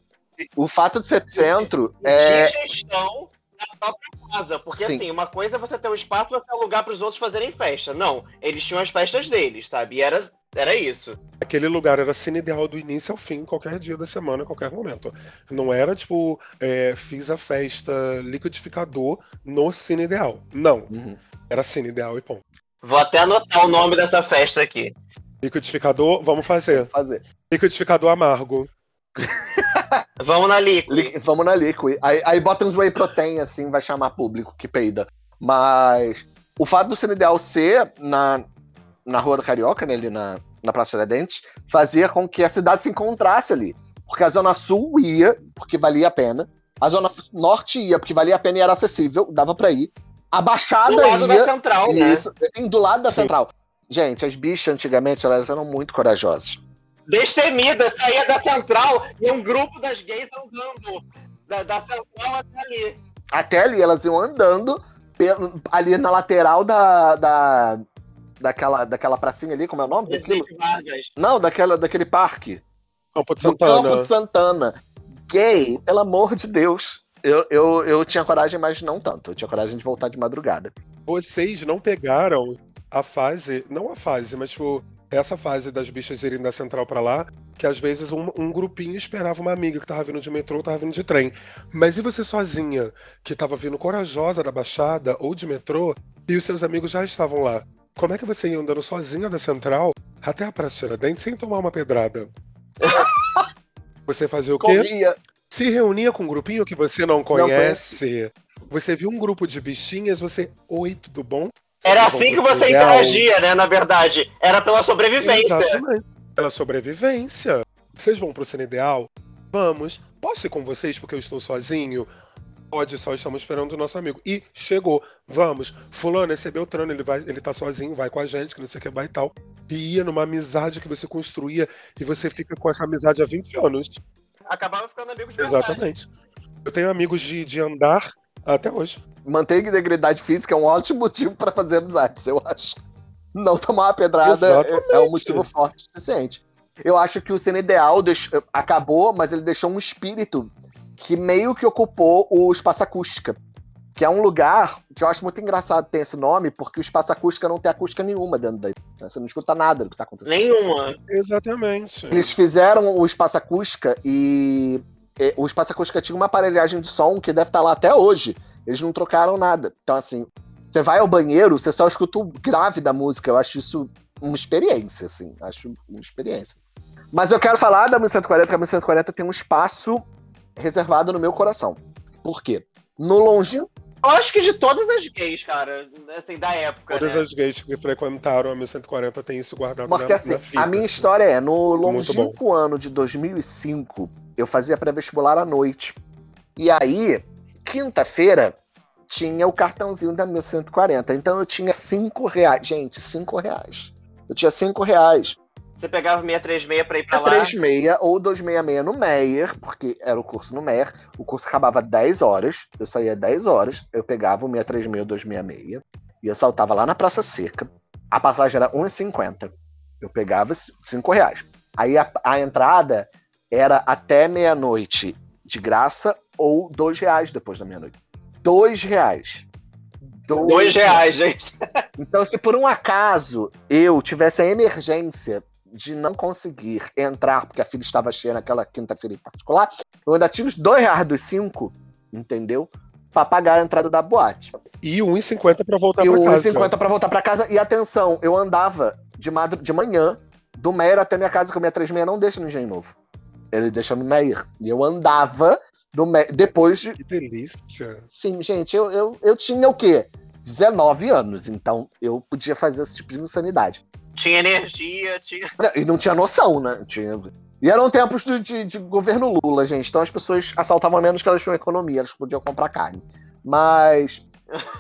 O fato de ser centro Não é. tinha gestão da própria casa, porque Sim. assim, uma coisa é você ter um espaço pra você alugar pros outros fazerem festa. Não, eles tinham as festas deles, sabe? E era, era isso. Aquele lugar era Cine Ideal do início ao fim, qualquer dia da semana, qualquer momento. Não era tipo, é, fiz a festa liquidificador no Cine Ideal. Não, Uhum. era Cine Ideal e ponto. Vou até anotar o nome dessa festa aqui. Liquidificador, vamos fazer. Fazer. Liquidificador amargo. Vamos na Liquid. Li- Vamos na Liquid. Aí, aí bota uns whey protein, assim, vai chamar público que peida. Mas o fato do Cine Ideal ser na, na Rua do Carioca, né, ali na, na Praça Tiradentes, fazia com que a cidade se encontrasse ali. porque a Zona Sul ia, porque valia a pena. A Zona Norte ia, porque valia a pena e era acessível, dava pra ir. A Baixada Do lado ia. da central, né? Isso, sim, do lado da Sim. central. Gente, as bichas antigamente elas eram muito corajosas. Destemida, saía da central e um grupo das gays andando da, da central até ali. Até ali, elas iam andando ali na lateral da, da, daquela, daquela pracinha ali, como é o nome daquilo? Presidente Vargas. Não, daquela, daquele parque. Campo de No Campo Santana. de Santana. Gay, pelo amor de Deus. Eu, eu, eu tinha coragem, mas não tanto. Eu tinha coragem de voltar de madrugada. Vocês não pegaram a fase, não a fase, mas tipo, essa fase das bichas irem da central pra lá, que às vezes um, um grupinho esperava uma amiga que tava vindo de metrô ou tava vindo de trem. Mas e você sozinha, que tava vindo corajosa da Baixada ou de metrô, e os seus amigos já estavam lá? Como é que você ia andando sozinha da central até a Praça Tiradentes sem tomar uma pedrada? Você fazia o quê? Corria. Se reunia com um grupinho que você não conhece. Você viu um grupo de bichinhas, você. Oi, tudo bom? Era assim que você Ideal? interagia, né? Na verdade. Era pela sobrevivência. Exatamente. Pela sobrevivência. Vocês vão pro Cine Ideal? Vamos. Posso ir com vocês porque eu estou sozinho? Pode, só estamos esperando o nosso amigo. E chegou. Vamos. Fulano, esse é Beltrano, ele, vai, ele tá sozinho, vai com a gente, que não sei o que vai e tal. E ia numa amizade que você construía e você fica com essa amizade há 20 anos. Acabava ficando amigos de verdade. Exatamente. Eu tenho amigos de, de andar até hoje. Manter a integridade física é um ótimo motivo para fazer amizades, eu acho. Não tomar uma pedrada Exatamente. é, é um motivo forte o suficiente. Eu acho que o Cine Ideal deix- acabou, mas ele deixou um espírito que meio que ocupou o Espaço Acústica. Que é um lugar que eu acho muito engraçado ter esse nome, porque o Espaço Acústica não tem acústica nenhuma dentro daí. Você não escuta nada do que tá acontecendo. Nenhuma. Exatamente. Eles fizeram o Espaço Acústica e e o Espaço Acústica tinha uma aparelhagem de som que deve estar lá até hoje. Eles não trocaram nada. Então, assim, você vai ao banheiro, você só escuta o grave da música. Eu acho isso uma experiência, assim. Acho uma experiência. Mas eu quero falar da 1140, que a 1140 tem um espaço reservado no meu coração. Por quê? No longínquo Eu acho que de todas as gays, cara, assim, da época, Todas né? as gays que frequentaram a 1140 têm isso guardado Porque na, assim, na fita. a minha história é, no longínquo ano de 2005, eu fazia pré-vestibular à noite. E aí, quinta-feira, tinha o cartãozinho da 1140. Então eu tinha cinco reais. Gente, cinco reais. Eu tinha cinco reais. Você pegava 636 pra ir pra lá. 36 ou 266 no Meyer, porque era o curso no Meyer. O curso acabava 10 horas. Eu saía 10 horas. Eu pegava o 636 ou 266 e eu saltava lá na Praça Seca. A passagem era 1,50. Eu pegava 5 reais. Aí a, a entrada era até meia-noite de graça ou 2 reais depois da meia-noite. 2 reais. Dois reais, gente. Então, se por um acaso eu tivesse a emergência de não conseguir entrar, porque a fila estava cheia naquela quinta-feira em particular, eu ainda tinha os dois reais dos cinco, entendeu? Pra pagar a entrada da boate. E 1,50 pra voltar e o casa. 50 pra voltar pra casa. E atenção, eu andava de, madru... de manhã, do Meyer até minha casa, que o 636 não deixa no Engenho Novo. Ele deixa no Meyer. E eu andava do Meyer. Depois de. Que delícia. Sim, gente, eu, eu, eu tinha o quê? 19 anos, então eu podia fazer esse tipo de insanidade. Tinha energia, tinha. E não tinha noção, né? Tinha... E eram tempos de, de- de governo Lula, gente. Então as pessoas assaltavam menos que elas tinham economia, elas podiam comprar carne. Mas.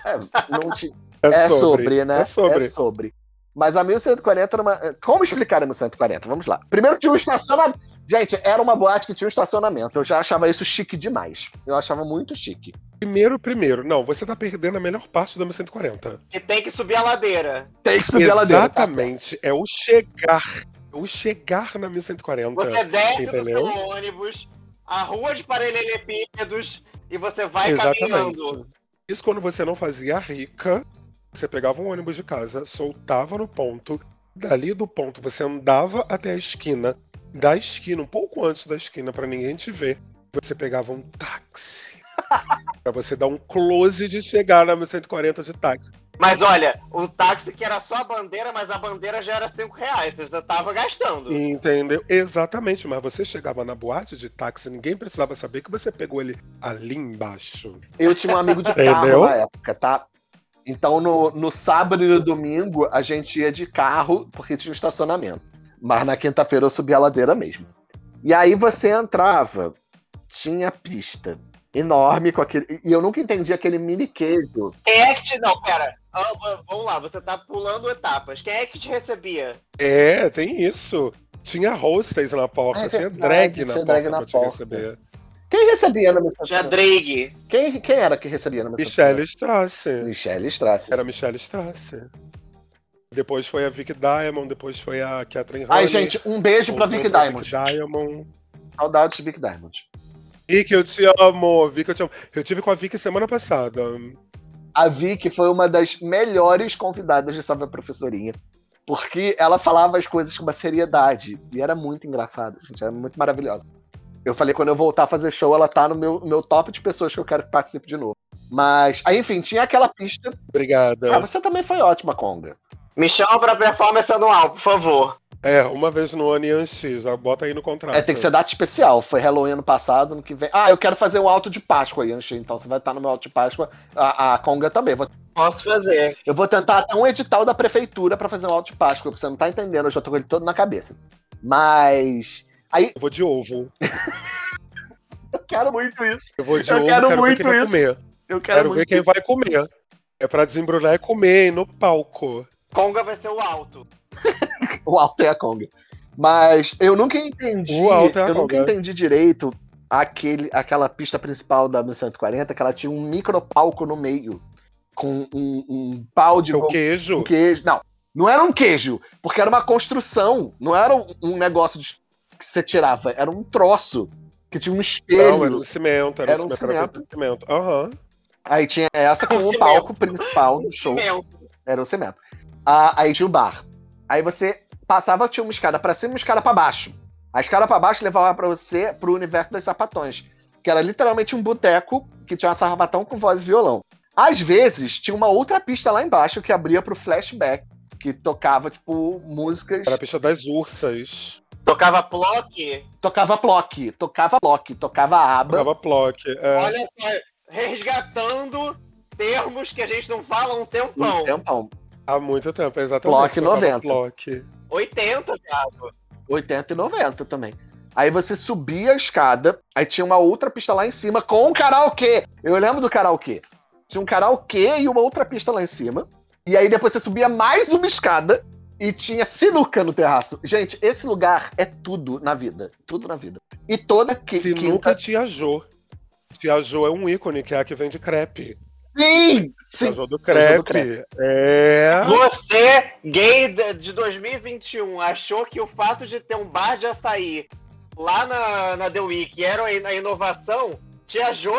É, não ti- É, é sobre, sobre, né? É sobre. É sobre. Mas a 1140 era uma. Como explicar a 1140? Vamos lá. Primeiro tinha um estacionamento. Gente, era uma boate que tinha um estacionamento. Eu já achava isso chique demais. Eu achava muito chique. Primeiro, primeiro. Não, você tá perdendo a melhor parte da 1140. E tem que subir a ladeira. Tem que subir a ladeira. tá? Exatamente. É o chegar. É o chegar na 1140. Você desce do entendeu? seu ônibus, a rua de paralelepípedos, e você vai caminhando. Exatamente. Isso quando você não fazia rica, você pegava um ônibus de casa, soltava no ponto, dali do ponto você andava até a esquina, da esquina, um pouco antes da esquina, pra ninguém te ver, você pegava um táxi. Pra você dar um close de chegar na 140 de táxi. Mas olha, o táxi que era só a bandeira, mas a bandeira já era 5 reais. Você já tava gastando. Entendeu? Exatamente, mas você chegava na boate de táxi, ninguém precisava saber que você pegou ele ali embaixo. Eu tinha um amigo de carro na época, tá? Então no, no sábado e no domingo a gente ia de carro porque tinha um estacionamento. Mas na quinta-feira eu subia a ladeira mesmo. E aí você entrava, tinha pista enorme com aquele. E eu nunca entendi aquele mini queijo. Quem é que te. Não, pera. Ah, vamos lá, você tá pulando etapas. Quem é que te recebia? É, tem isso. Tinha hostess na porta, É tinha drag tinha na porta drag na pra te porta. receber. Quem recebia na missa Tinha Drake. Quem, quem era que recebia na missa Michelle Strasse. Michelle Strass. Era Michelle Strasse. Depois foi a Vic Diamond, depois foi a Catherine Ai, Honey, gente, um beijo pra Vic pra Diamond. Vic Diamond. Saudades de Vic Diamond. Vic, eu te amo. Vic, eu te amo. Eu tive com a Vic semana passada. A Vicky foi uma das melhores convidadas de Salve a Professorinha. Porque ela falava as coisas com uma seriedade. E era muito engraçado, gente. Era muito maravilhosa. Eu falei, quando eu voltar a fazer show, ela tá no meu, meu top de pessoas que eu quero que participe de novo. Mas, aí, enfim, tinha aquela pista. Obrigada. Ah, você também foi ótima, Conga. Me chama pra performance anual, por favor. É, uma vez no ano e já bota aí no contrato. É, tem que ser data especial. Foi Halloween ano passado, ano que vem. Ah, eu quero fazer um alto de Páscoa, Yanchi. Então você vai estar no meu alto de Páscoa. A, a Conga também. Vou- Posso fazer. eu vou tentar até um edital da prefeitura pra fazer um alto de Páscoa, porque você não tá entendendo. Eu já tô com ele todo na cabeça. Mas. Eu vou de ovo. Eu quero muito isso. Eu vou de Eu ovo, quero quero, muito ver quem vai isso. comer. Eu quero, Quero, muito ver quem isso. vai comer. É pra desembrulhar e comer no palco. Conga vai ser o alto. O alto é a Conga. Mas eu nunca entendi. O alto é a eu nunca Conga. entendi direito aquele, aquela pista principal da 1140, que ela tinha um micro palco no meio. Com um, um pau de É o queijo. um queijo. Não, não era um queijo, porque era uma construção. Não era um, um negócio de- que você tirava, era um troço. Que tinha um espelho. Não, era um cimento, era, Era um um cimento, era de cimento. Aham. Aí tinha essa com Um o palco principal Um do show. cimento. Era o cimento. Ah, aí tinha o bar. Aí você passava, tinha uma escada pra cima e uma escada pra baixo. A escada pra baixo levava pra você pro universo das sapatões. Que era literalmente um boteco que tinha uma sapatão com voz e violão. Às vezes, tinha uma outra pista lá embaixo que abria pro flashback. Que tocava, tipo, músicas. Era a pista das ursas. Tocava Plock. Tocava Plock, tocava Plock, tocava aba. Tocava Plock. É. Olha só, resgatando termos que a gente não fala há um tempão. Um tempão. Há muito tempo, exatamente. Tocava 90. Plock. 80, viado. 80 e 90 também. Aí você subia a escada, aí tinha uma outra pista lá em cima com um karaokê. Eu lembro do karaokê. Tinha um karaokê e uma outra pista lá em cima. E aí depois você subia mais uma escada e tinha sinuca no terraço. Gente, esse lugar é tudo na vida. Tudo na vida. E toda qui Se quinta... nunca Tia Jo. Tia Jo é um ícone, que é a que vende crepe. Sim! Sim! Jo do do crepe. É. Você, gay de de 2021, achou que o fato de ter um bar de açaí lá na, na The Week era a inovação? Tia Jo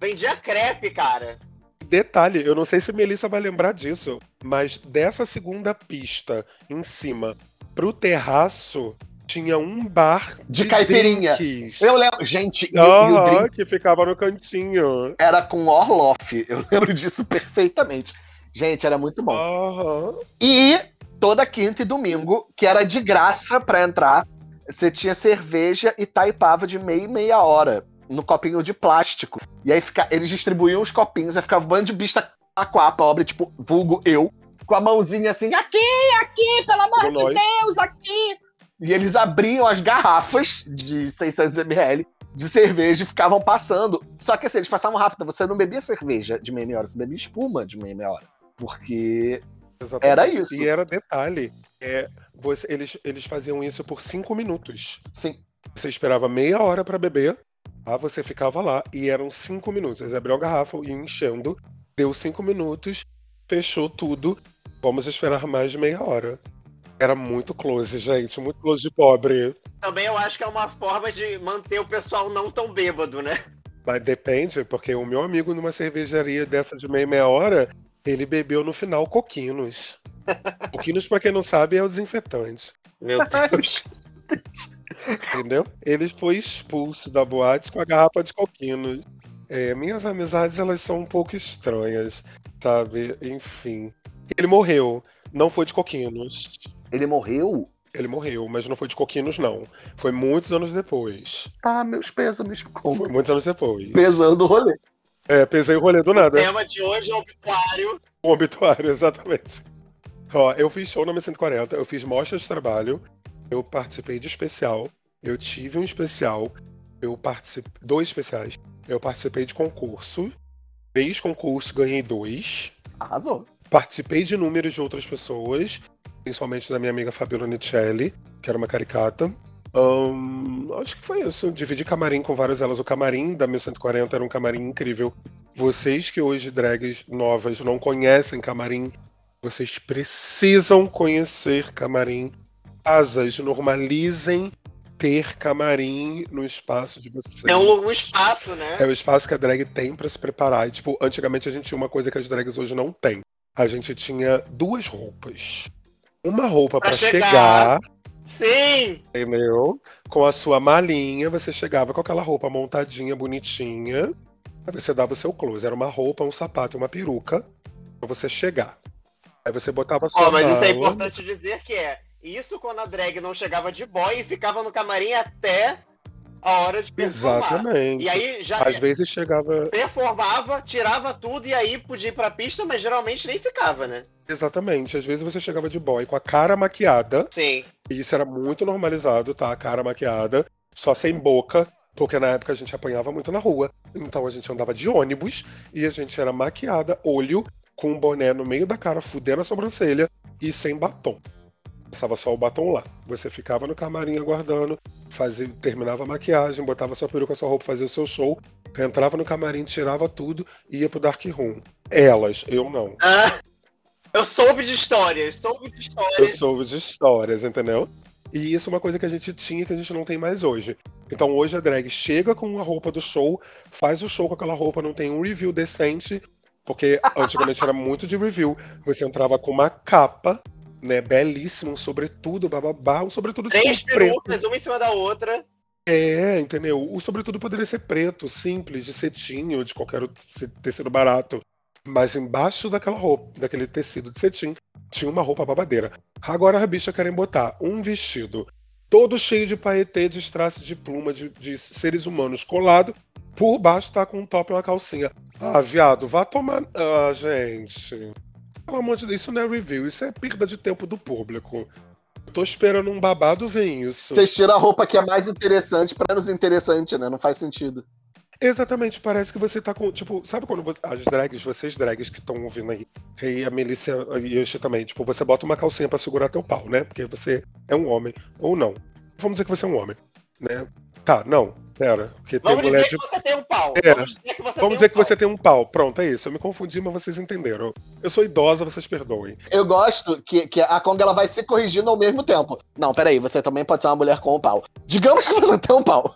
vendia crepe, cara. Detalhe, eu não sei se Melissa vai lembrar disso, mas dessa segunda pista em cima pro terraço tinha um bar De caipirinha. drinks. Eu lembro. Gente, e, e o Aham, drink que ficava no cantinho. era com Orloff. Eu lembro disso perfeitamente. Gente, era muito bom. Aham. E toda quinta e domingo, que era de graça pra entrar, você tinha cerveja e taipava de meia e meia hora no copinho de plástico. E aí fica, eles distribuíam os copinhos, aí ficava um bando de bista aquá, pobre, tipo, vulgo eu, com a mãozinha assim, aqui, aqui, pelo amor de nós. Deus, aqui. E eles abriam as garrafas de 600ml de cerveja e ficavam passando. Só que assim, eles passavam rápido, você não bebia cerveja de meia meia hora, você bebia espuma de meia meia hora. Porque Exatamente. Era isso. E era detalhe. É, você- eles, eles faziam isso por cinco minutos. Sim. Você esperava meia hora pra beber, aí você ficava lá e eram cinco minutos. Eles abriam a garrafa e iam enchendo, deu cinco minutos, fechou tudo. Vamos esperar mais de meia hora. Era muito close, gente, muito close de pobre. Também eu acho que é uma forma de manter o pessoal não tão bêbado, né? Mas depende, porque o meu amigo numa cervejaria dessa de meia meia hora, ele bebeu no final coquinos. coquinos, pra quem não sabe, é o desinfetante. Meu Deus. Entendeu? Ele foi expulso da boate com a garrafa de coquinos. É, minhas amizades, elas são um pouco estranhas, sabe? Enfim. Ele morreu. Não foi de coquinos. Ele morreu? Ele morreu, mas não foi de coquinos, não. Foi muitos anos depois. Ah, meus pêsames Foi como muitos anos depois. pesando o rolê. É, pesei o rolê do O nada. tema de hoje é o obituário. O obituário, exatamente. Ó, eu fiz show na 140, eu fiz mostra de trabalho, eu participei de especial, Eu tive um especial, eu participei. Dois especiais. Eu participei de concurso. Três concursos, ganhei dois. Arrasou. Participei de números de outras pessoas, principalmente da minha amiga Fabiola Nicelli, que era uma caricata. Ahn, acho que foi isso. Dividi camarim com várias elas. O camarim da 1140 era um camarim incrível. Vocês que hoje, drags novas, não conhecem camarim, vocês precisam conhecer camarim. Casas, normalizem ter camarim no espaço de vocês. É um, um espaço, né? É o espaço que a drag tem pra se preparar. E, tipo, antigamente a gente tinha uma coisa que as drags hoje não tem. A gente tinha duas roupas. Uma roupa Pra pra chegar. chegar, Sim! entendeu? Com a sua malinha, você chegava com aquela roupa montadinha, bonitinha. Aí você dava o seu close. Era uma roupa, um sapato e uma peruca pra você chegar. Aí você botava a sua Ó, mas isso é mala. importante dizer que é isso quando a drag não chegava de boy e ficava no camarim até a hora de performar. Exatamente. E aí já Às vezes chegava. performava, tirava tudo e aí podia ir pra pista, mas geralmente nem ficava, né? Exatamente. Às vezes você chegava de boy com a cara maquiada. Sim. E isso era muito normalizado, tá? A cara maquiada, só sem boca, porque na época a gente apanhava muito na rua. Então a gente andava de ônibus e a gente era maquiada, olho, com um boné no meio da cara, fudendo a sobrancelha e sem batom. Passava só o batom lá. Você ficava no camarim aguardando, fazia, terminava a maquiagem, botava sua peruca, sua roupa, fazia o seu show, entrava no camarim, tirava tudo e ia pro Dark Room. Elas, eu não. Ah, eu soube de histórias, soube de Eu histórias. soube de histórias, entendeu? E isso é uma coisa que a gente tinha que a gente não tem mais hoje. Então hoje a drag chega com a roupa do show, faz o show com aquela roupa, não tem um review decente, porque antigamente era muito de review. Você entrava com uma capa, né, belíssima, um sobretudo, bababá, um sobretudo de Três preto. perucas, uma em cima da outra. É, entendeu? O sobretudo poderia ser preto, simples, de cetim ou de qualquer tecido barato. Mas embaixo daquela roupa, daquele tecido de cetim, tinha uma roupa babadeira. Agora as bichas querem botar um vestido todo cheio de paetê, de strass de pluma, de, de seres humanos colado. Por baixo tá com um top e uma calcinha. Ah, viado, vá tomar. Ah, gente. Pelo amor de Deus, isso não é review, isso é perda de tempo do público. Tô esperando um babado ver isso. Vocês tiram a roupa que é mais interessante pra menos interessante, né? Não faz sentido. Exatamente, parece que você tá com. Tipo, sabe quando você- as drags, vocês drags que estão ouvindo aí, e a Melissa e eu também, tipo, você bota uma calcinha pra segurar teu pau, né? Porque você é um homem, ou não. Vamos dizer que você é um homem, né? Tá, não, pera. Porque tem Vamos mulher dizer de. que você tem um pau. É. Vamos dizer que você Vamos tem dizer um que pau. você tem um pau. Pronto, é isso. Eu me confundi, mas vocês entenderam. Eu sou idosa, vocês perdoem. Eu gosto que, que a Conga ela vai se corrigindo ao mesmo tempo. Não, peraí, você também pode ser uma mulher com um pau. Digamos que você tem um pau.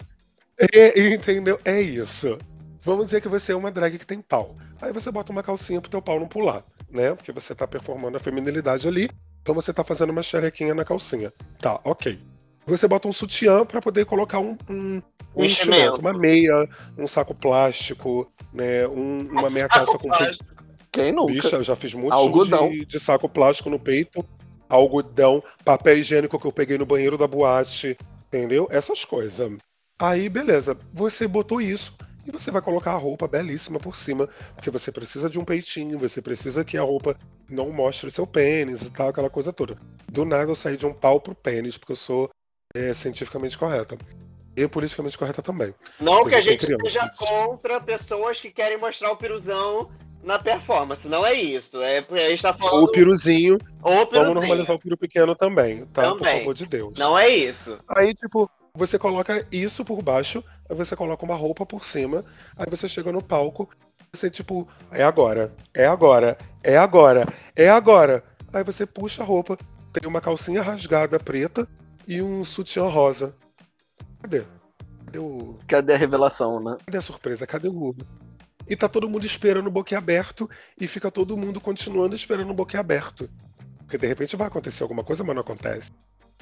É, entendeu? É isso. Vamos dizer que você é uma drag que tem pau. Aí você bota uma calcinha pro teu pau não pular, né? Porque você tá performando a feminilidade ali, então você tá fazendo uma xerequinha na calcinha. Tá, ok. Você bota um sutiã pra poder colocar um, um, um Enchimento. enchimento, uma meia, um saco plástico, né? um- uma meia calça com plástico. Quem nunca? Bicha, eu já fiz muito Algodão. de, de saco plástico no peito, algodão, papel higiênico que eu peguei no banheiro da boate, entendeu? Essas coisas. Aí, beleza, você botou isso e você vai colocar a roupa belíssima por cima, porque você precisa de um peitinho, você precisa que a roupa não mostre o seu pênis e tal, aquela coisa toda. Do nada eu saí de um pau pro pênis, porque eu sou é, cientificamente correta. E politicamente correta também. Não que a gente criança. seja contra pessoas que querem mostrar o piruzão na performance. Não é isso. É, a gente tá falando. O piruzinho, Ou vamos piruzinho. normalizar o piru pequeno também, tá? Por Também. favor de Deus. Não é isso. Aí, tipo, você coloca isso por baixo, aí você coloca uma roupa por cima, aí você chega no palco, você, tipo, é agora, é agora, é agora, é agora. Aí você puxa a roupa, tem uma calcinha rasgada preta e um sutiã rosa. Cadê? Cadê o. Cadê a revelação, né? Cadê a surpresa? Cadê o Hugo? E tá todo mundo esperando o boquiaberto e fica todo mundo continuando esperando o boquiaberto. Porque de repente vai acontecer alguma coisa, mas não acontece.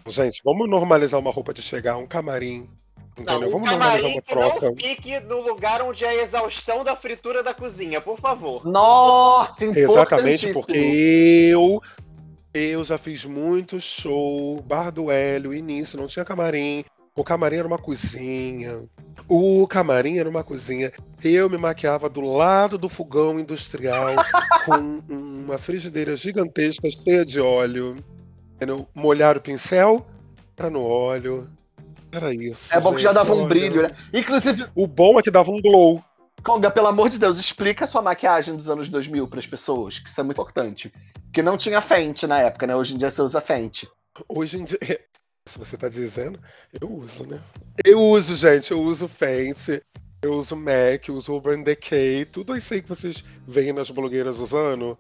Gente, vamos normalizar uma roupa de chegar, um camarim. Entendeu? Não, um vamos normalizar camarim uma que não troca. fique no lugar onde é a exaustão da fritura da cozinha, por favor. Nossa, Exatamente, porque eu. Eu já fiz muito show, Bar do Hélio, início, não tinha camarim. O camarim era uma cozinha. O camarim era uma cozinha. Eu me maquiava do lado do fogão industrial com uma frigideira gigantesca cheia de óleo. Entendeu? Molhar o pincel, para no óleo. Era isso. É bom que já gente, dava um brilho, né? Inclusive, O bom é que dava um glow. Conga, pelo amor de Deus, explica a sua maquiagem dos anos 2000 pras pessoas, que isso é muito importante. Porque não tinha Fenty na época, né? Hoje em dia você usa Fenty. Hoje em dia. Se você tá dizendo, eu uso, né? Eu uso, gente. Eu uso Fenty, eu uso MAC, eu uso Urban Decay, tudo isso aí que vocês veem nas blogueiras usando.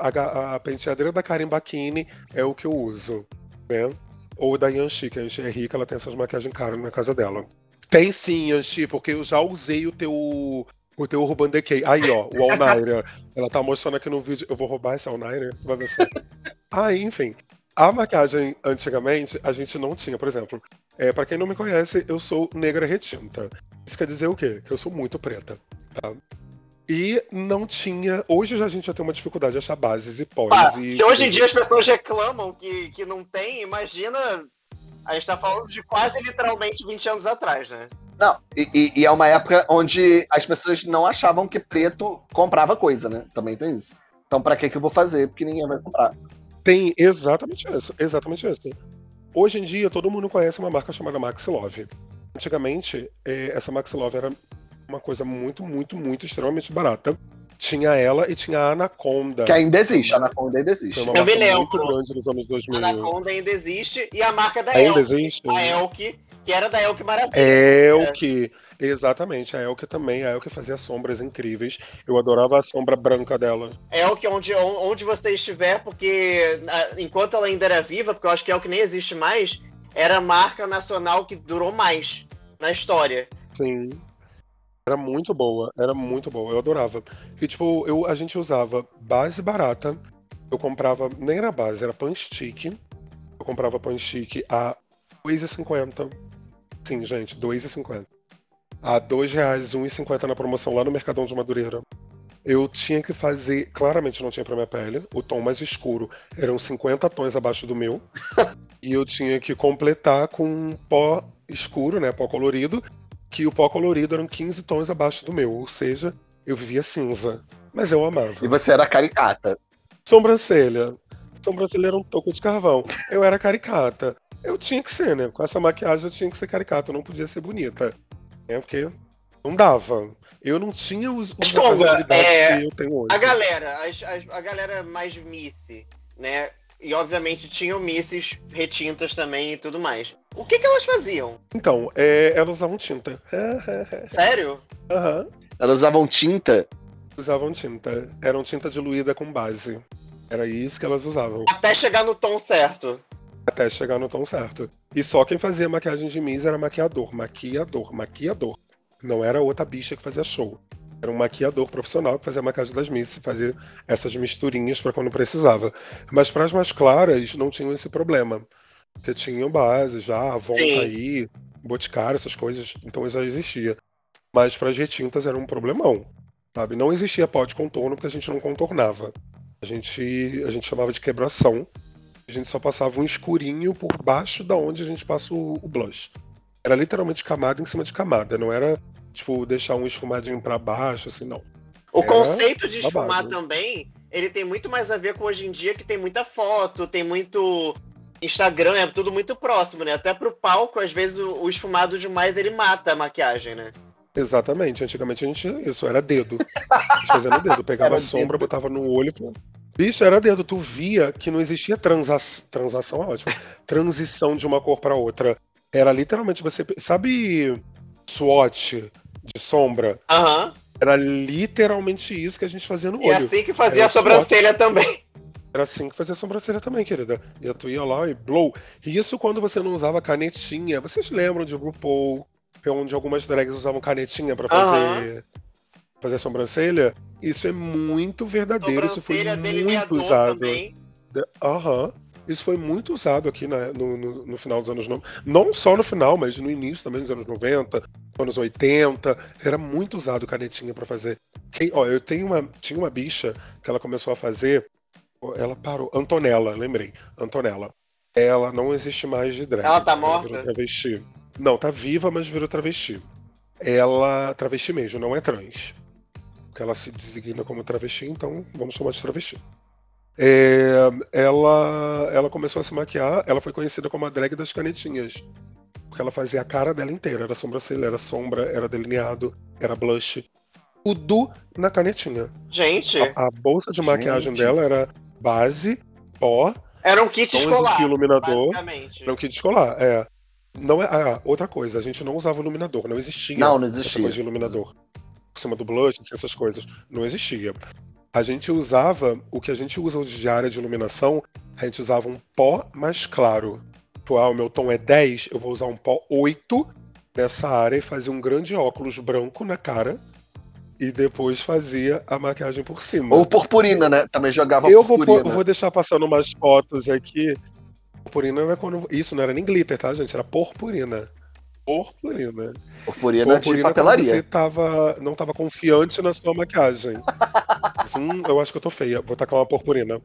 A, a penteadeira da Karen Bakini é o que eu uso, né? Ou da Yanxi, que a Yanxi é rica, ela tem essas maquiagens caras na casa dela. Tem sim, Yanxi, porque eu já usei o teu. O teu Urban Decay. Aí, ó, o All Nighter. Ela tá mostrando aqui no vídeo. Eu vou roubar esse All Nighter? Vai ver só. Ah, enfim. A maquiagem, antigamente, a gente não tinha, por exemplo. É, para quem não me conhece, eu sou negra retinta. Isso quer dizer o quê? Que eu sou muito preta, tá? E não tinha. Hoje a gente já tem uma dificuldade de achar bases e pós. Ah, e se hoje em dia as pessoas reclamam que, que não tem, imagina. A gente tá falando de quase literalmente 20 anos atrás, né? Não, e, e- e é uma época onde as pessoas não achavam que preto comprava coisa, né? Também tem isso. Então, pra que que eu vou fazer? Porque ninguém vai comprar. Tem exatamente isso. Exatamente isso. Hoje em dia, todo mundo conhece uma marca chamada Maxi Love. Antigamente, eh, essa Maxi Love era uma coisa muito, muito, muito extremamente barata. Tinha ela e tinha a Anaconda. Que ainda existe, a Anaconda ainda existe. Foi uma Eu me marca muito lembro. grande nos anos 2000. Anaconda ainda existe e a marca da Ainda Elk. existe? A Elk, que era da Elk Maravilha. Elke, exatamente, a Elke também, a Elke fazia sombras incríveis. Eu adorava a sombra branca dela. Elk onde, onde você estiver, porque enquanto ela ainda era viva, porque eu acho que Elk nem existe mais, era a marca nacional que durou mais na história. Sim. Era muito boa, era muito boa, eu adorava. E tipo, eu, a gente usava base barata, eu comprava, nem era base, era pan stick. Eu comprava pan stick a R$ 2,50. Sim, gente, R$ 2,50. A R$ 2,00, R$ 1,50 na promoção lá no Mercadão de Madureira. Eu tinha que fazer, claramente não tinha pra minha pele, o tom mais escuro eram 50 tons abaixo do meu. e eu tinha que completar com pó escuro, né, pó colorido, que o pó colorido eram 15 tons abaixo do meu, ou seja, eu vivia cinza. Mas eu amava. E você era caricata. Sobrancelha. Sobrancelha era um toco de carvão. Eu era caricata. Eu tinha que ser, né? Com essa maquiagem eu tinha que ser caricata, eu não podia ser bonita. Né? Porque não dava. Eu não tinha os, habilidades é, que eu tenho hoje. A galera, as- as- a galera mais Missy, né? E obviamente tinham Misses retintas também e tudo mais. O que que elas faziam? Então, é, elas usavam tinta. Sério? Aham. Elas usavam tinta. Usavam tinta. Eram tinta diluída com base. Era isso que elas usavam. Até chegar no tom certo. Até chegar no tom certo. E só quem fazia maquiagem de Miss era maquiador. Maquiador, maquiador. Não era outra bicha que fazia show. Era um maquiador profissional que fazia a maquiagem das Miss e fazia essas misturinhas para quando precisava. Mas para as mais claras não tinham esse problema. Porque tinham base já, Avon tá aí, Boticário, essas coisas, então já existia. Mas para as retintas era um problemão. Sabe? Não existia pó de contorno porque a gente não contornava. A gente, a gente chamava de quebração. A gente só passava um escurinho por baixo da onde a gente passa o, o blush. Era literalmente camada em cima de camada, não era tipo deixar um esfumadinho pra baixo, assim, não. O É, conceito de babado. esfumar também, ele tem muito mais a ver com hoje em dia que tem muita foto, tem muito Instagram, é tudo muito próximo, né? Até pro palco, às vezes o, o esfumado demais ele mata a maquiagem, né? Exatamente. Antigamente a gente isso era dedo. A gente fazia no dedo, pegava a sombra, dedo. botava no olho. e falava- Bicho, era dedo. Tu via que não existia transa... transação, é ótimo. Transição de uma cor pra outra. Era literalmente você. Sabe swatch de sombra? Aham. Era literalmente isso que a gente fazia no E olho. assim que fazia Era a sobrancelha também. Era assim que fazia a sobrancelha também, querida. E tu ia lá e blow. E isso quando você não usava canetinha. Vocês lembram de RuPaul, onde algumas drags usavam canetinha pra fazer, fazer a sobrancelha? Isso é muito verdadeiro. Isso foi muito usado. também. Aham. Isso foi muito usado aqui na- no, no- no final dos anos 90. Não só no final, mas no início também dos anos 90, anos 80. Era muito usado canetinha pra fazer. Quem, ó, eu tenho uma, tinha uma bicha que ela começou a fazer. Ela parou. Antonella, lembrei. Antonella. Ela não existe mais de drag. Ela tá morta? travesti. Não, tá viva, mas virou travesti. Ela. Travesti mesmo, não é trans. Porque ela se designa como travesti, então vamos chamar de travesti. É, ela, ela começou a se maquiar, ela foi conhecida como a drag das canetinhas. Porque ela fazia a cara dela inteira. Era sobrancelha, era sombra, era delineado, era blush. Tudo na canetinha. Gente, A, a bolsa de maquiagem Gente. dela era base, pó, era um kit escolar, de iluminador. basicamente. Era um kit escolar, é. Não é, ah, outra coisa, a gente não usava iluminador, não existia. Não, não essa existia. coisa de iluminador. Por cima do blush, essas coisas. Não existia. A gente usava, o que a gente usa hoje de área de iluminação, a gente usava um pó mais claro. Tipo, ah, o meu tom é 10, eu vou usar um pó 8 nessa área e fazia um grande óculos branco na cara. E depois fazia a maquiagem por cima. Ou purpurina, né? Também jogava Eu vou, purpurina. pôr- eu vou deixar passando umas fotos aqui. Purpurina era quando. Isso não era nem glitter, tá, gente? Era purpurina. Purpurina. Purpurina, de Purpurina quando papelaria. você tava, não tava confiante na sua maquiagem. hum, eu acho que eu tô feia. Vou tacar uma purpurina.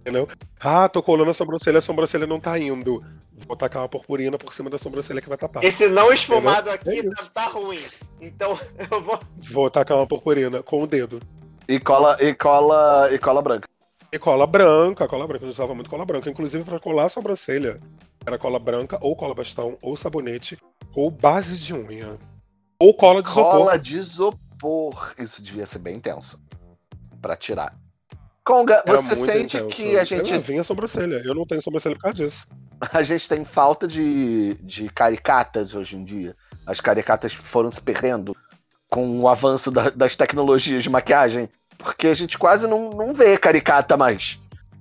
Entendeu? Ah, tô colando a sobrancelha, a sobrancelha não tá indo. Vou tacar uma purpurina por cima da sobrancelha que vai tapar. Esse não esfumado É aqui tá, isso. tá ruim. Então eu vou. Vou tacar uma purpurina com o dedo. E cola, e cola, e cola branca. E cola branca, cola branca, eu usava muito cola branca, inclusive pra colar a sobrancelha. Era cola branca, ou cola bastão, ou sabonete, ou base de unha. Ou cola de isopor. Cola de isopor. Isso devia ser bem intenso. Pra tirar. Conga, Era você sente intenso. que a Eu gente, vinha a sobrancelha. Eu não tenho sobrancelha por causa disso. a gente tem falta de, de caricatas hoje em dia? As caricatas foram se perdendo com o avanço da- das tecnologias de maquiagem? Porque a gente quase não, não vê caricata mais.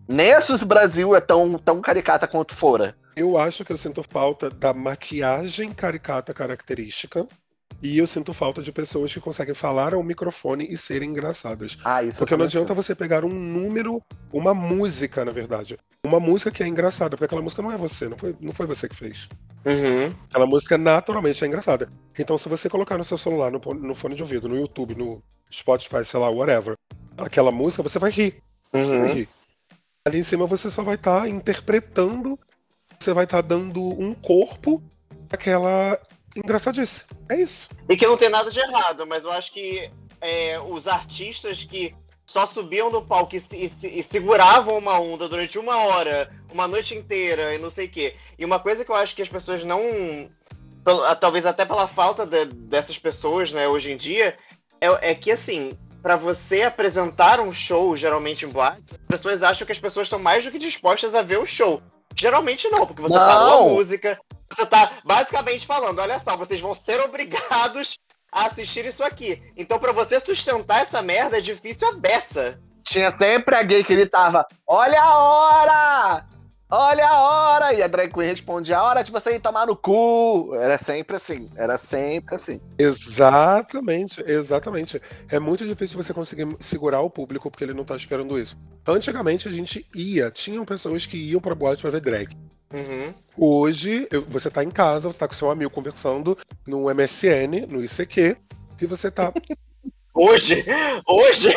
Nem a Suzy Brasil é tão, tão caricata quanto fora. Eu acho que eu sinto falta da maquiagem caricata característica. E eu sinto falta de pessoas que conseguem falar ao microfone e serem engraçadas. Ah, isso Porque não adianta você pegar um número, uma música, na verdade. Uma música que é engraçada, porque aquela música não é você, não foi, não foi você que fez. Uhum. Aquela música naturalmente é engraçada. Então, se você colocar no seu celular, no, no fone de ouvido, no YouTube, no Spotify, sei lá, whatever, aquela música, você vai rir. Você vai Uhum. rir. Ali em cima você só vai estar interpretando, você vai estar dando um corpo àquela engraçadice. É isso. E que não tem nada de errado, mas eu acho que é, os artistas que só subiam no palco e, e e seguravam uma onda durante uma hora, uma noite inteira e não sei o quê. E uma coisa que eu acho que as pessoas não. Talvez até pela falta de- dessas pessoas, né, hoje em dia, é, é que assim. Pra você apresentar um show, geralmente em boate, as pessoas acham que as pessoas estão mais do que dispostas a ver o show. Geralmente não, porque você Não. parou a música, você tá basicamente falando, olha só, vocês vão ser obrigados a assistir isso aqui. Então, pra você sustentar essa merda, é difícil a beça. Tinha sempre a gay que gritava: Olha a hora! Olha a hora! E a drag queen respondia: A hora de você ir tomar no cu! Era sempre assim, era sempre assim. Exatamente, exatamente. É muito difícil você conseguir segurar o público porque ele não tá esperando isso. Antigamente a gente ia, tinham pessoas que iam pra boate pra ver drag. Uhum. Hoje, você tá em casa, você tá com seu amigo conversando no MSN, no ICQ, e você tá. Hoje, hoje,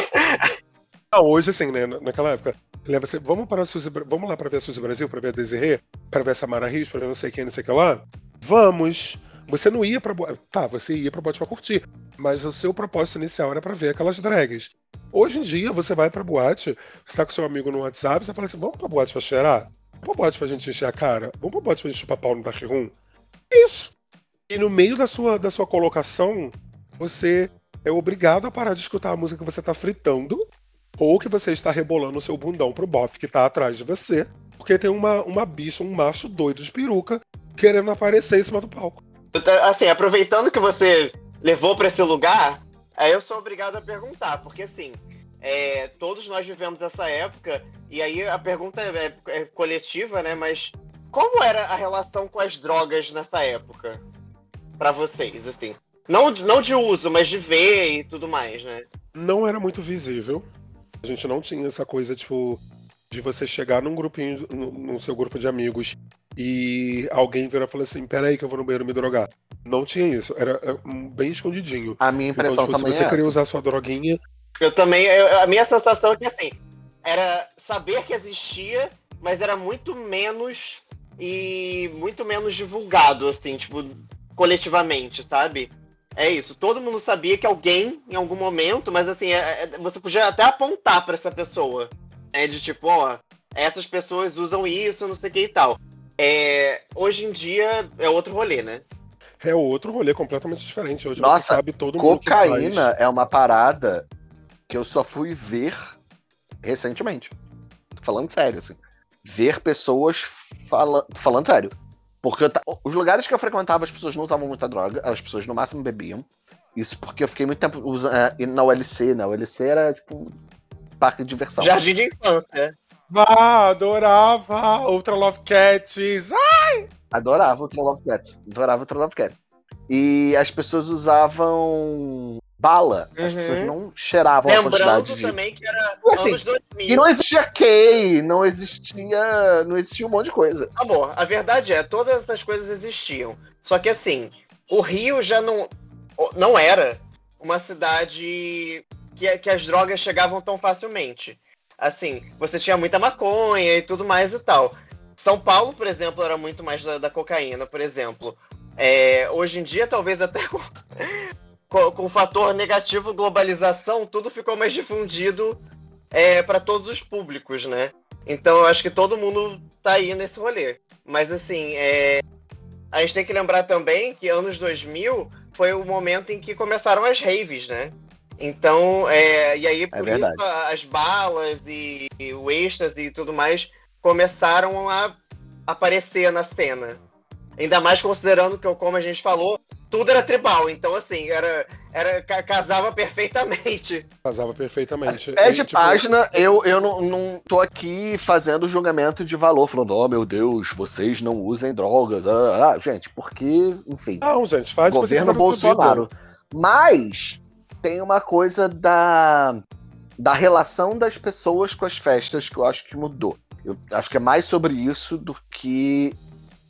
Não, hoje assim, né? na- Naquela época. Lembra você, vamos para a Suzy, vamos lá pra ver a Suzy Brasil, pra ver a Desirê, pra ver a Samara Rios, pra ver não sei quem, não sei o que lá? Vamos! Você não ia pra boate. Tá, você ia pra boate pra curtir. Mas o seu propósito inicial era pra ver aquelas drags. Hoje em dia, você vai pra boate, você tá com seu amigo no WhatsApp, você fala assim: vamos pra boate pra cheirar? Vamos pra boate pra gente encher a cara? Vamos pra boate pra gente chupar pau no Dark Room? Isso. E no meio da sua, da sua colocação, você é obrigado a parar de escutar a música que você tá fritando, ou que você está rebolando o seu bundão pro bofe que tá atrás de você, porque tem uma, uma bicha, um macho doido de peruca, querendo aparecer em cima do palco. Assim, aproveitando que você levou pra esse lugar, aí eu sou obrigado a perguntar, porque assim, é, todos nós vivemos essa época, e aí a pergunta é, é coletiva, né? Mas como era a relação com as drogas nessa época? Pra vocês, assim. Não, não de uso, mas de ver e tudo mais, né? Não era muito visível. A gente não tinha essa coisa, tipo, de você chegar num grupinho, no, no seu grupo de amigos, e alguém virar e falar assim, peraí que eu vou no banheiro me drogar. Não tinha isso, era é, um, bem escondidinho. A minha Então, impressão tipo, se também você é queria essa. usar sua droguinha, Eu também. eu- a minha sensação é que assim, era saber que existia, mas era muito menos e muito menos divulgado, assim, tipo, coletivamente, sabe? É isso. Todo mundo sabia que alguém, em algum momento, mas assim, é- é- você podia até apontar pra essa pessoa. É de tipo, ó, essas pessoas usam isso, não sei o que e tal. É, hoje em dia é outro rolê, né? É outro rolê completamente diferente. Hoje Nossa, você sabe todo mundo que faz. Cocaína é uma parada que eu só fui ver recentemente. Tô falando sério, assim. Ver pessoas fala... falando sério. Porque eu ta- os lugares que eu frequentava, as pessoas não usavam muita droga, as pessoas no máximo bebiam. Isso porque eu fiquei muito tempo usa- é, indo na ULC, né? A ULC era tipo parque de diversão. Jardim de infância. Vá, adorava! Ultra Love Cats! Ah, Adorava Troll Love Cats. Adorava Troll Love Cats. E as pessoas usavam bala. As Uhum. pessoas não cheiravam a Lembrando quantidade de... também que era Assim, anos 2000. E não existia Kay, não existia. Não existia um monte de coisa. Amor, a verdade é, todas essas coisas existiam. Só que assim, o Rio já não, não era uma cidade que, que as drogas chegavam tão facilmente. Assim, você tinha muita maconha e tudo mais e tal. São Paulo, por exemplo, era muito mais da, da cocaína, por exemplo. É, hoje em dia, talvez até com, com, o fator negativo globalização, tudo ficou mais difundido é, para todos os públicos, né? Então eu acho que todo mundo tá aí nesse rolê. Mas assim, é, a gente tem que lembrar também que anos 2000 foi o momento em que começaram as raves, né? Então, é, e aí por verdade. isso as balas e, e o êxtase e tudo mais começaram a aparecer na cena. Ainda mais considerando que, como a gente falou, tudo era tribal. Então, assim, era, era ca- casava perfeitamente. casava perfeitamente. É de tipo, página, eu, eu não, não tô aqui fazendo julgamento de valor, falando, oh meu Deus, vocês não usem drogas. Ah, ah, gente, porque, enfim, Não, gente, faz governo. Bolsonaro. Mas tem uma coisa da, da relação das pessoas com as festas que eu acho que mudou. Eu acho que é mais sobre isso do que,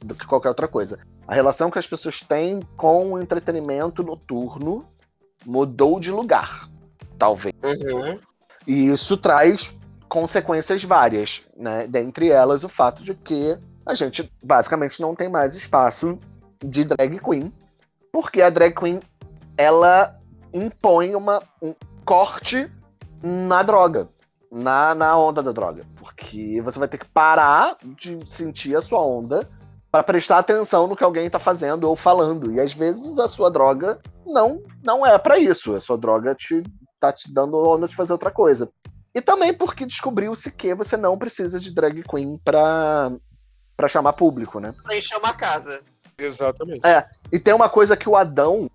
do que qualquer outra coisa. A relação que as pessoas têm com o entretenimento noturno mudou de lugar, talvez. Uhum. E isso traz consequências várias, né? Dentre elas o fato de que a gente basicamente não tem mais espaço de drag queen, porque a drag queen ela impõe uma, um corte na droga, na, na onda da droga, porque você vai ter que parar de sentir a sua onda para prestar atenção no que alguém tá fazendo ou falando. E às vezes a sua droga não não é para isso. A sua droga te tá te dando onda de fazer outra coisa. E também porque descobriu-se que você não precisa de drag queen pra, pra chamar público, né? Pra encher uma casa. Exatamente. E tem uma coisa que o Adão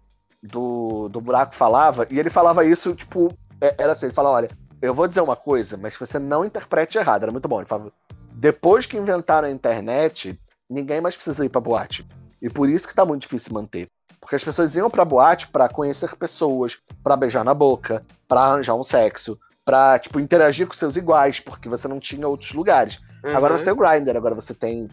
do, do Buraco falava, e ele falava isso, tipo, é- era assim, ele falava, olha, eu vou dizer uma coisa, mas você não interprete errado, era muito bom. Ele falava, depois que inventaram a internet, ninguém mais precisa ir pra boate. E por isso que tá muito difícil manter. Porque as pessoas iam pra boate pra conhecer pessoas, pra beijar na boca, pra arranjar um sexo, pra, tipo, interagir com seus iguais, porque você não tinha outros lugares. Agora Uhum. você tem o Grindr, agora você tem.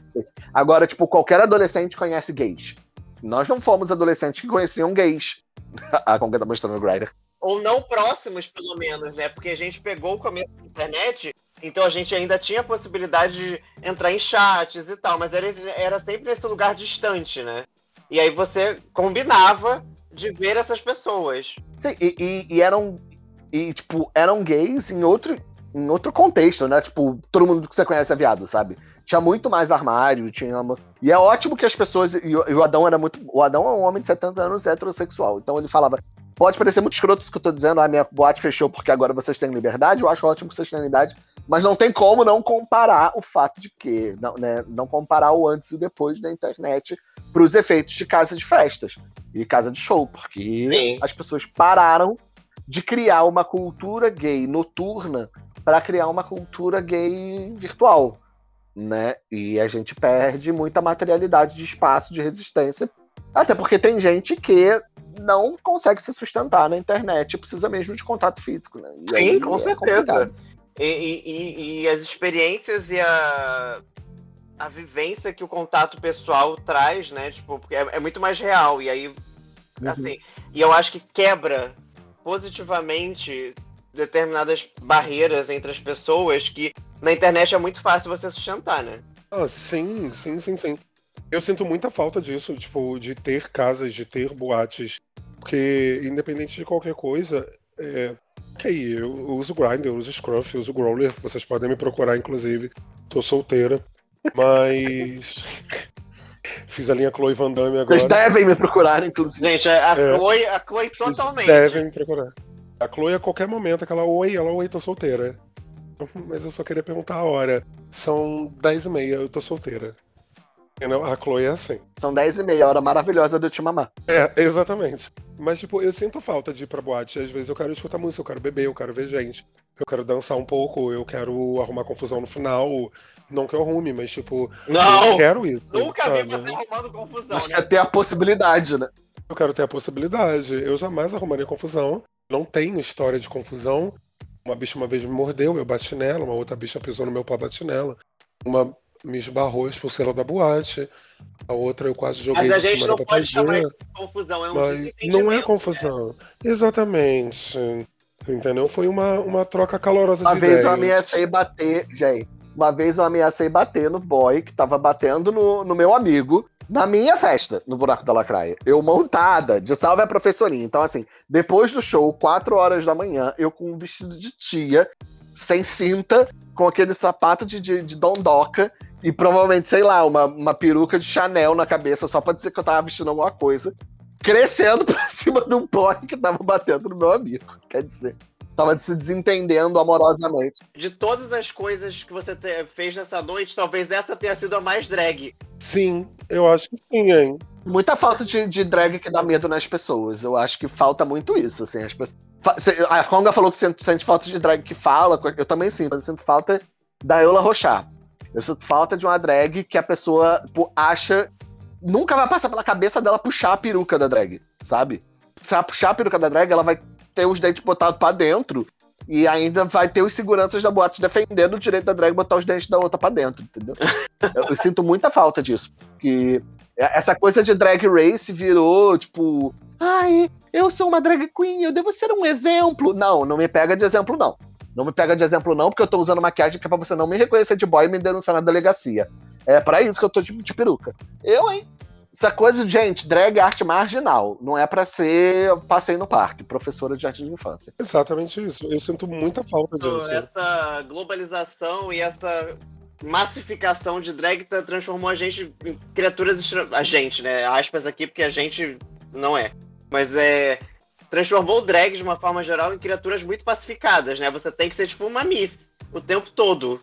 Agora, tipo, qualquer adolescente conhece gays. Nós não fomos adolescentes que conheciam gays. a Conga tá mostrando o Grindr. Ou não próximos, pelo menos, né? Porque a gente pegou o começo da internet, então a gente ainda tinha a possibilidade de entrar em chats e tal, mas era, era sempre nesse lugar distante, né? E aí você combinava de ver essas pessoas. Sim, e, e- e eram. E, tipo, eram gays em outro, em outro contexto, né? Tipo, todo mundo que você conhece é viado, sabe? Tinha muito mais armário, tinha. E é ótimo que as pessoas. E o, Adão era muito. O Adão é um homem de 70 anos heterossexual. Então ele falava. Pode parecer muito escroto isso que eu tô dizendo, a minha boate fechou porque agora vocês têm liberdade. Eu acho ótimo que vocês têm liberdade, mas não tem como não comparar o fato de que, não, né, não comparar o antes e o depois da internet para os efeitos de casa de festas e casa de show, porque Sim. as pessoas pararam de criar uma cultura gay noturna para criar uma cultura gay virtual, né? E a gente perde muita materialidade de espaço de resistência, até porque tem gente que não consegue se sustentar na internet, precisa mesmo de contato físico, né? E Sim, com é certeza. E, e- e- e as experiências e a, a vivência que o contato pessoal traz, né? Tipo, porque é, é muito mais real. E aí, Uhum. assim, e eu acho que quebra positivamente determinadas barreiras entre as pessoas que na internet é muito fácil você sustentar, né? Ah, sim, sim, sim, sim. Eu sinto muita falta disso, tipo, de ter casas, de ter boates. Porque, independente de qualquer coisa, é. Ok, eu uso Grindr, eu uso Scruff, eu uso Growler, vocês podem me procurar, inclusive. Tô solteira. Mas. Fiz a linha Chloe Van Damme agora. Vocês devem me procurar, inclusive. Gente, a, É. Chloe, a Chloe Vocês totalmente. devem me procurar. A Chloe, a qualquer momento, aquela oi, ela oi, tô solteira. Mas eu só queria perguntar a hora. São 10 e meia, eu tô solteira. A Chloe é assim. São 10 e meia, hora maravilhosa do Te Mamar. É, exatamente. Mas, tipo, eu sinto falta de ir pra boate. Às vezes eu quero escutar música, eu quero beber, eu quero ver gente. Eu quero dançar um pouco, eu quero arrumar confusão no final. Não que eu arrume, mas, tipo, eu Não! quero isso. Nunca sabe? vi você arrumando confusão, Acho que né? é ter a possibilidade, né? Eu quero ter a possibilidade. Eu jamais arrumaria confusão. Não tenho história de confusão. Uma bicha uma vez me mordeu, eu bati nela. Uma outra bicha pisou no meu pau, bati nela. Uma me esbarrou, expulsei ela da boate. A outra eu quase joguei Mas a de gente não pode chamar Confusão, é um Mas não é confusão. Exatamente. Entendeu? Foi uma, uma troca calorosa Uma de vez ideias. eu ameacei bater, gente. Uma vez eu ameacei bater no boy que tava batendo no, no meu amigo na minha festa, no Buraco da Lacraia. Eu montada, de salve a professorinha. Então, assim, depois do show, 4 horas da manhã, eu com um vestido de tia, sem cinta, com aquele sapato de, de, de dondoca e provavelmente, sei lá, uma, uma peruca de Chanel na cabeça, só pra dizer que eu tava vestindo alguma coisa, crescendo pra cima de um boy que tava batendo no meu amigo. Quer dizer, tava se desentendendo amorosamente. De todas as coisas que você te- fez nessa noite, talvez essa tenha sido a mais drag. Sim, eu acho que sim, hein? Muita falta de, de drag que dá medo nas pessoas. Eu acho que falta muito isso, assim. As pessoas... A Conga falou que sente, sente falta de drag que fala. Eu também sim, mas eu sinto falta da Eula Rochar. Eu sinto falta de uma drag que a pessoa tipo, acha. Nunca vai passar pela cabeça dela puxar a peruca da drag, sabe? Se ela puxar a peruca da drag, ela vai ter os dentes botados pra dentro e ainda vai ter os seguranças da boate defendendo o direito da drag botar os dentes da outra pra dentro, entendeu? eu, eu sinto muita falta disso. Que essa coisa de drag race virou, tipo, ai, eu sou uma drag queen, eu devo ser um exemplo. Não, não me pega de exemplo, não. Não me pega de exemplo, não, porque eu tô usando maquiagem que é pra você não me reconhecer de boy e me denunciar na delegacia. É pra isso que eu tô de, de peruca. Eu, hein? Essa coisa, gente, drag é arte marginal. Não é pra ser passeio no parque, professora de arte de infância. Exatamente isso. Eu sinto muita falta disso. Essa globalização e essa massificação de drag transformou a gente em criaturas extra... a gente, né? Aspas aqui porque a gente não é. Mas é transformou o drag de uma forma geral em criaturas muito pacificadas, né? Você tem que ser tipo uma miss o tempo todo.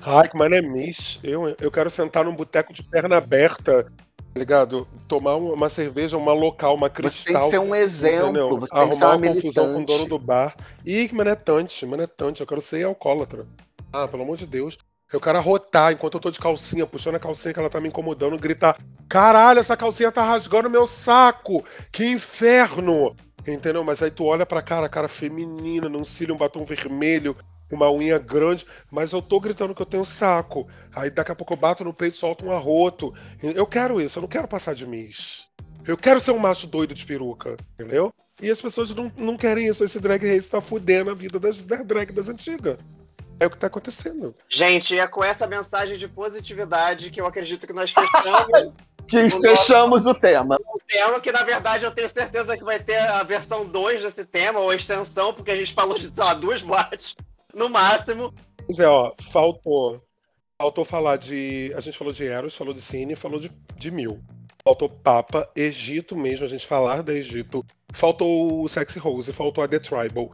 Ai, mas não é Miss. Eu, eu quero sentar num boteco de perna aberta, ligado? Tomar uma, cerveja, uma local, uma Você tem cristal. que ser um exemplo, entendeu? você tem Arrumar uma uma confusão com o dono do bar. Que manetante, manetante. Eu quero ser alcoólatra. Ah, pelo amor de Deus. Eu quero arrotar enquanto eu tô de calcinha, puxando a calcinha que ela tá me incomodando, gritar: Caralho, essa calcinha tá rasgando meu saco! Que inferno! Entendeu? Mas aí tu olha pra cara, cara feminina, num cílio, um batom vermelho, uma unha grande, mas eu tô gritando que eu tenho saco. Aí daqui a pouco eu bato no peito e solto um arroto. Eu quero isso, eu não quero passar de Miss. Eu quero ser um macho doido de peruca, entendeu? E as pessoas não, não querem isso. Esse drag race tá fudendo a vida das, das drag das antigas. É o que tá acontecendo. Gente, é com essa mensagem de positividade que eu acredito que nós fechamos Que O fechamos o tema. o tema, que na verdade eu tenho certeza que vai ter a versão 2 desse tema, ou a extensão, porque a gente falou de, sei lá, duas boates, no máximo. Pois é, ó, faltou. Faltou falar de. A gente falou de Eros, falou de Cine, falou de, de Mil. Faltou Papa, Egito mesmo, a gente falar da Egito. Faltou o Sexy Rose, faltou a The Tribal,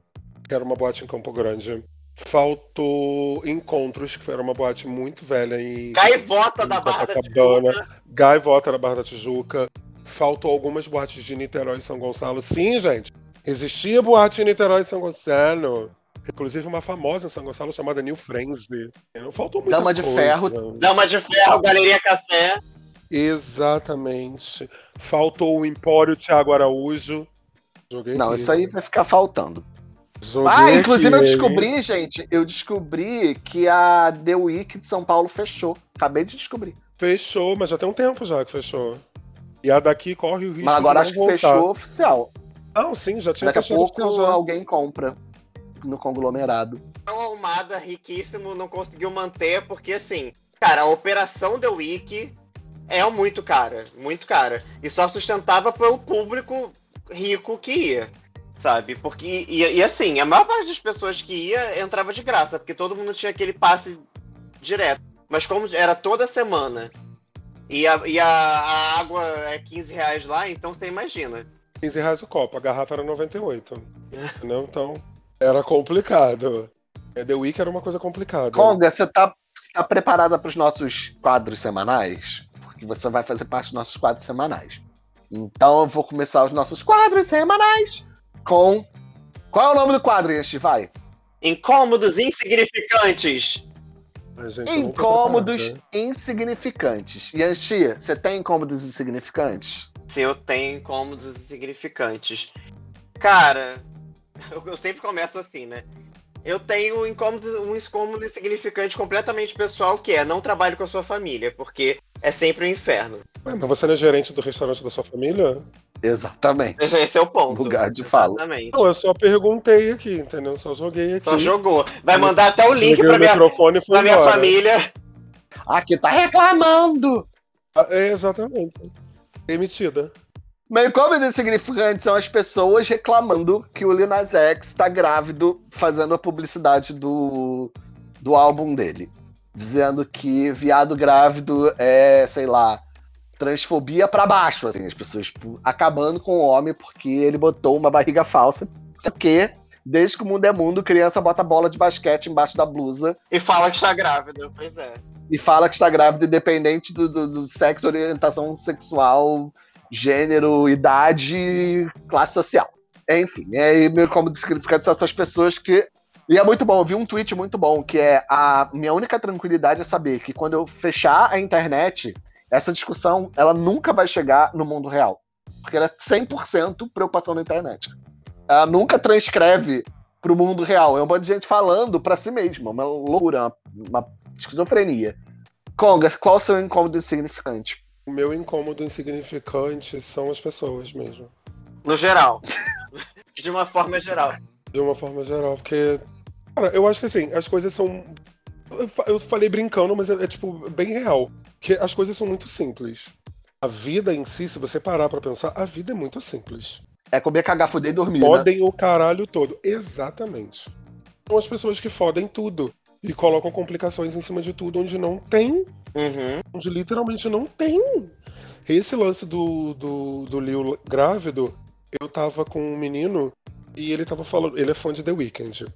que era uma boate em Campo Grande. Faltou Encontros, que era uma boate muito velha em Gaivota da Barra da. Tijuca. Gaivota da Barra da Tijuca. Faltou algumas boates de Niterói e São Gonçalo. Sim, gente. Existia boate em Niterói e São Gonçalo. Inclusive uma famosa em São Gonçalo chamada New Frenzy. Não faltou muita Dama de coisa. Ferro. Dama de Ferro, Galeria Café. Exatamente. Faltou o Empório Thiago Araújo. Joguei Não, aqui. isso aí vai ficar faltando. Joguei Ah, inclusive aqui, eu hein? descobri, gente, eu descobri que a The Week de São Paulo fechou. Acabei de descobrir. Fechou, mas já tem um tempo já que fechou. E a daqui corre o risco Mas agora de acho que voltar. fechou oficial. Não, sim, já tinha Daqui a fechado pouco já. alguém compra no conglomerado. Tão arrumada, riquíssimo, não conseguiu manter, porque assim, cara, a operação The Week é muito cara, muito cara. E só sustentava pelo público rico que ia, sabe? Porque, e, e assim, a maior parte das pessoas que ia entrava de graça, porque todo mundo tinha aquele passe direto. Mas como era toda semana e a, e a, a água é 15 reais lá, então você imagina. 15 reais o copo, a garrafa era 98. entendeu? Então, era complicado. É, The Week era uma coisa complicada. Conga, você tá, você tá preparada para os nossos quadros semanais? Porque você vai fazer parte dos nossos quadros semanais. Então eu vou começar os nossos quadros semanais com. Qual é o nome do quadro, Yashi? Vai. Incômodos insignificantes. Gente, Incômodos insignificantes. Yanchi, você tem incômodos insignificantes? Se eu tenho incômodos insignificantes. Cara, eu, sempre começo assim, né? Eu tenho um incômodo, um incômodo insignificante completamente pessoal, que é não trabalho com a sua família, porque é sempre um inferno. Ué, mas você não é gerente do restaurante da sua família? Exatamente. Esse é o ponto. Lugar de fala. Exatamente. Não, eu só perguntei aqui, entendeu? Só joguei aqui. Só jogou. Vai mandar até o link pra o minha, microfone pra minha embora. família. Aqui tá reclamando. Ah, É, exatamente. Demitida. Meu incômodo insignificante são as pessoas reclamando que o Lil Nas X tá grávido fazendo a publicidade do, do álbum dele. Dizendo que viado grávido é, sei lá, transfobia pra baixo, assim, as pessoas tipo, acabando com o homem porque ele botou uma barriga falsa. Porque, desde que o mundo é mundo, criança bota bola de basquete embaixo da blusa E fala que está grávida. Pois é. e fala que está grávida independente do, do, do sexo, orientação sexual, gênero, idade, classe social. Enfim, aí meu como são essas pessoas que. E é muito bom, eu vi um tweet muito bom, que é a minha única tranquilidade é saber que quando eu fechar a internet, essa discussão ela nunca vai chegar no mundo real. Porque ela é 100% preocupação na internet. Ela nunca transcreve pro mundo real. É um monte de gente falando pra si mesma. Uma loucura, uma, uma esquizofrenia. Congas, qual o seu incômodo insignificante? O meu incômodo insignificante são as pessoas mesmo. No geral. De uma forma geral. De uma forma geral, porque. Cara, eu acho que assim, as coisas são. Eu fa- Eu falei brincando, mas é, é, tipo bem real. Que as coisas são muito simples. A vida em si, se você parar pra pensar, a vida é muito simples. É comer, cagar, fuder e dormir, né? Fodem o caralho todo. Exatamente. São as pessoas que fodem tudo. E colocam complicações em cima de tudo onde não tem. Uhum. Onde literalmente não tem. Esse lance do, do, do Lil grávido, eu tava com um menino e ele tava falando. Ele é fã de The Weeknd.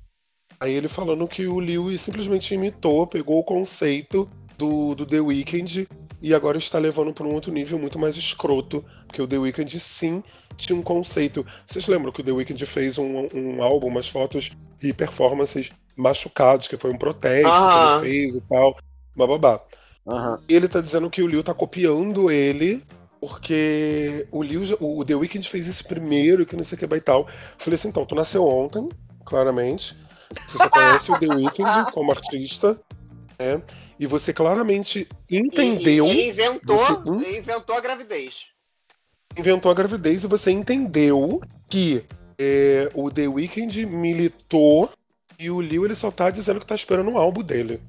Aí ele falando que o Lil simplesmente imitou, pegou o conceito do, do The Weeknd e agora está levando para um outro nível muito mais escroto. Porque o The Weeknd sim tinha um conceito. Vocês lembram que o The Weeknd fez um, um álbum, umas fotos e performances machucados, que foi um protesto que ele fez e tal. Bababá. E ele tá dizendo que o Liu tá copiando ele, porque o Liu, o The Weeknd fez esse primeiro, que não sei o que vai e tal. Falei assim, então, tu nasceu ontem, claramente. Você só conhece o The Weeknd como artista, né? E você claramente entendeu, E, e inventou, Você- inventou a gravidez. inventou a gravidez e você entendeu que é, o The Weeknd militou e o Liu ele só tá dizendo que tá esperando o álbum dele.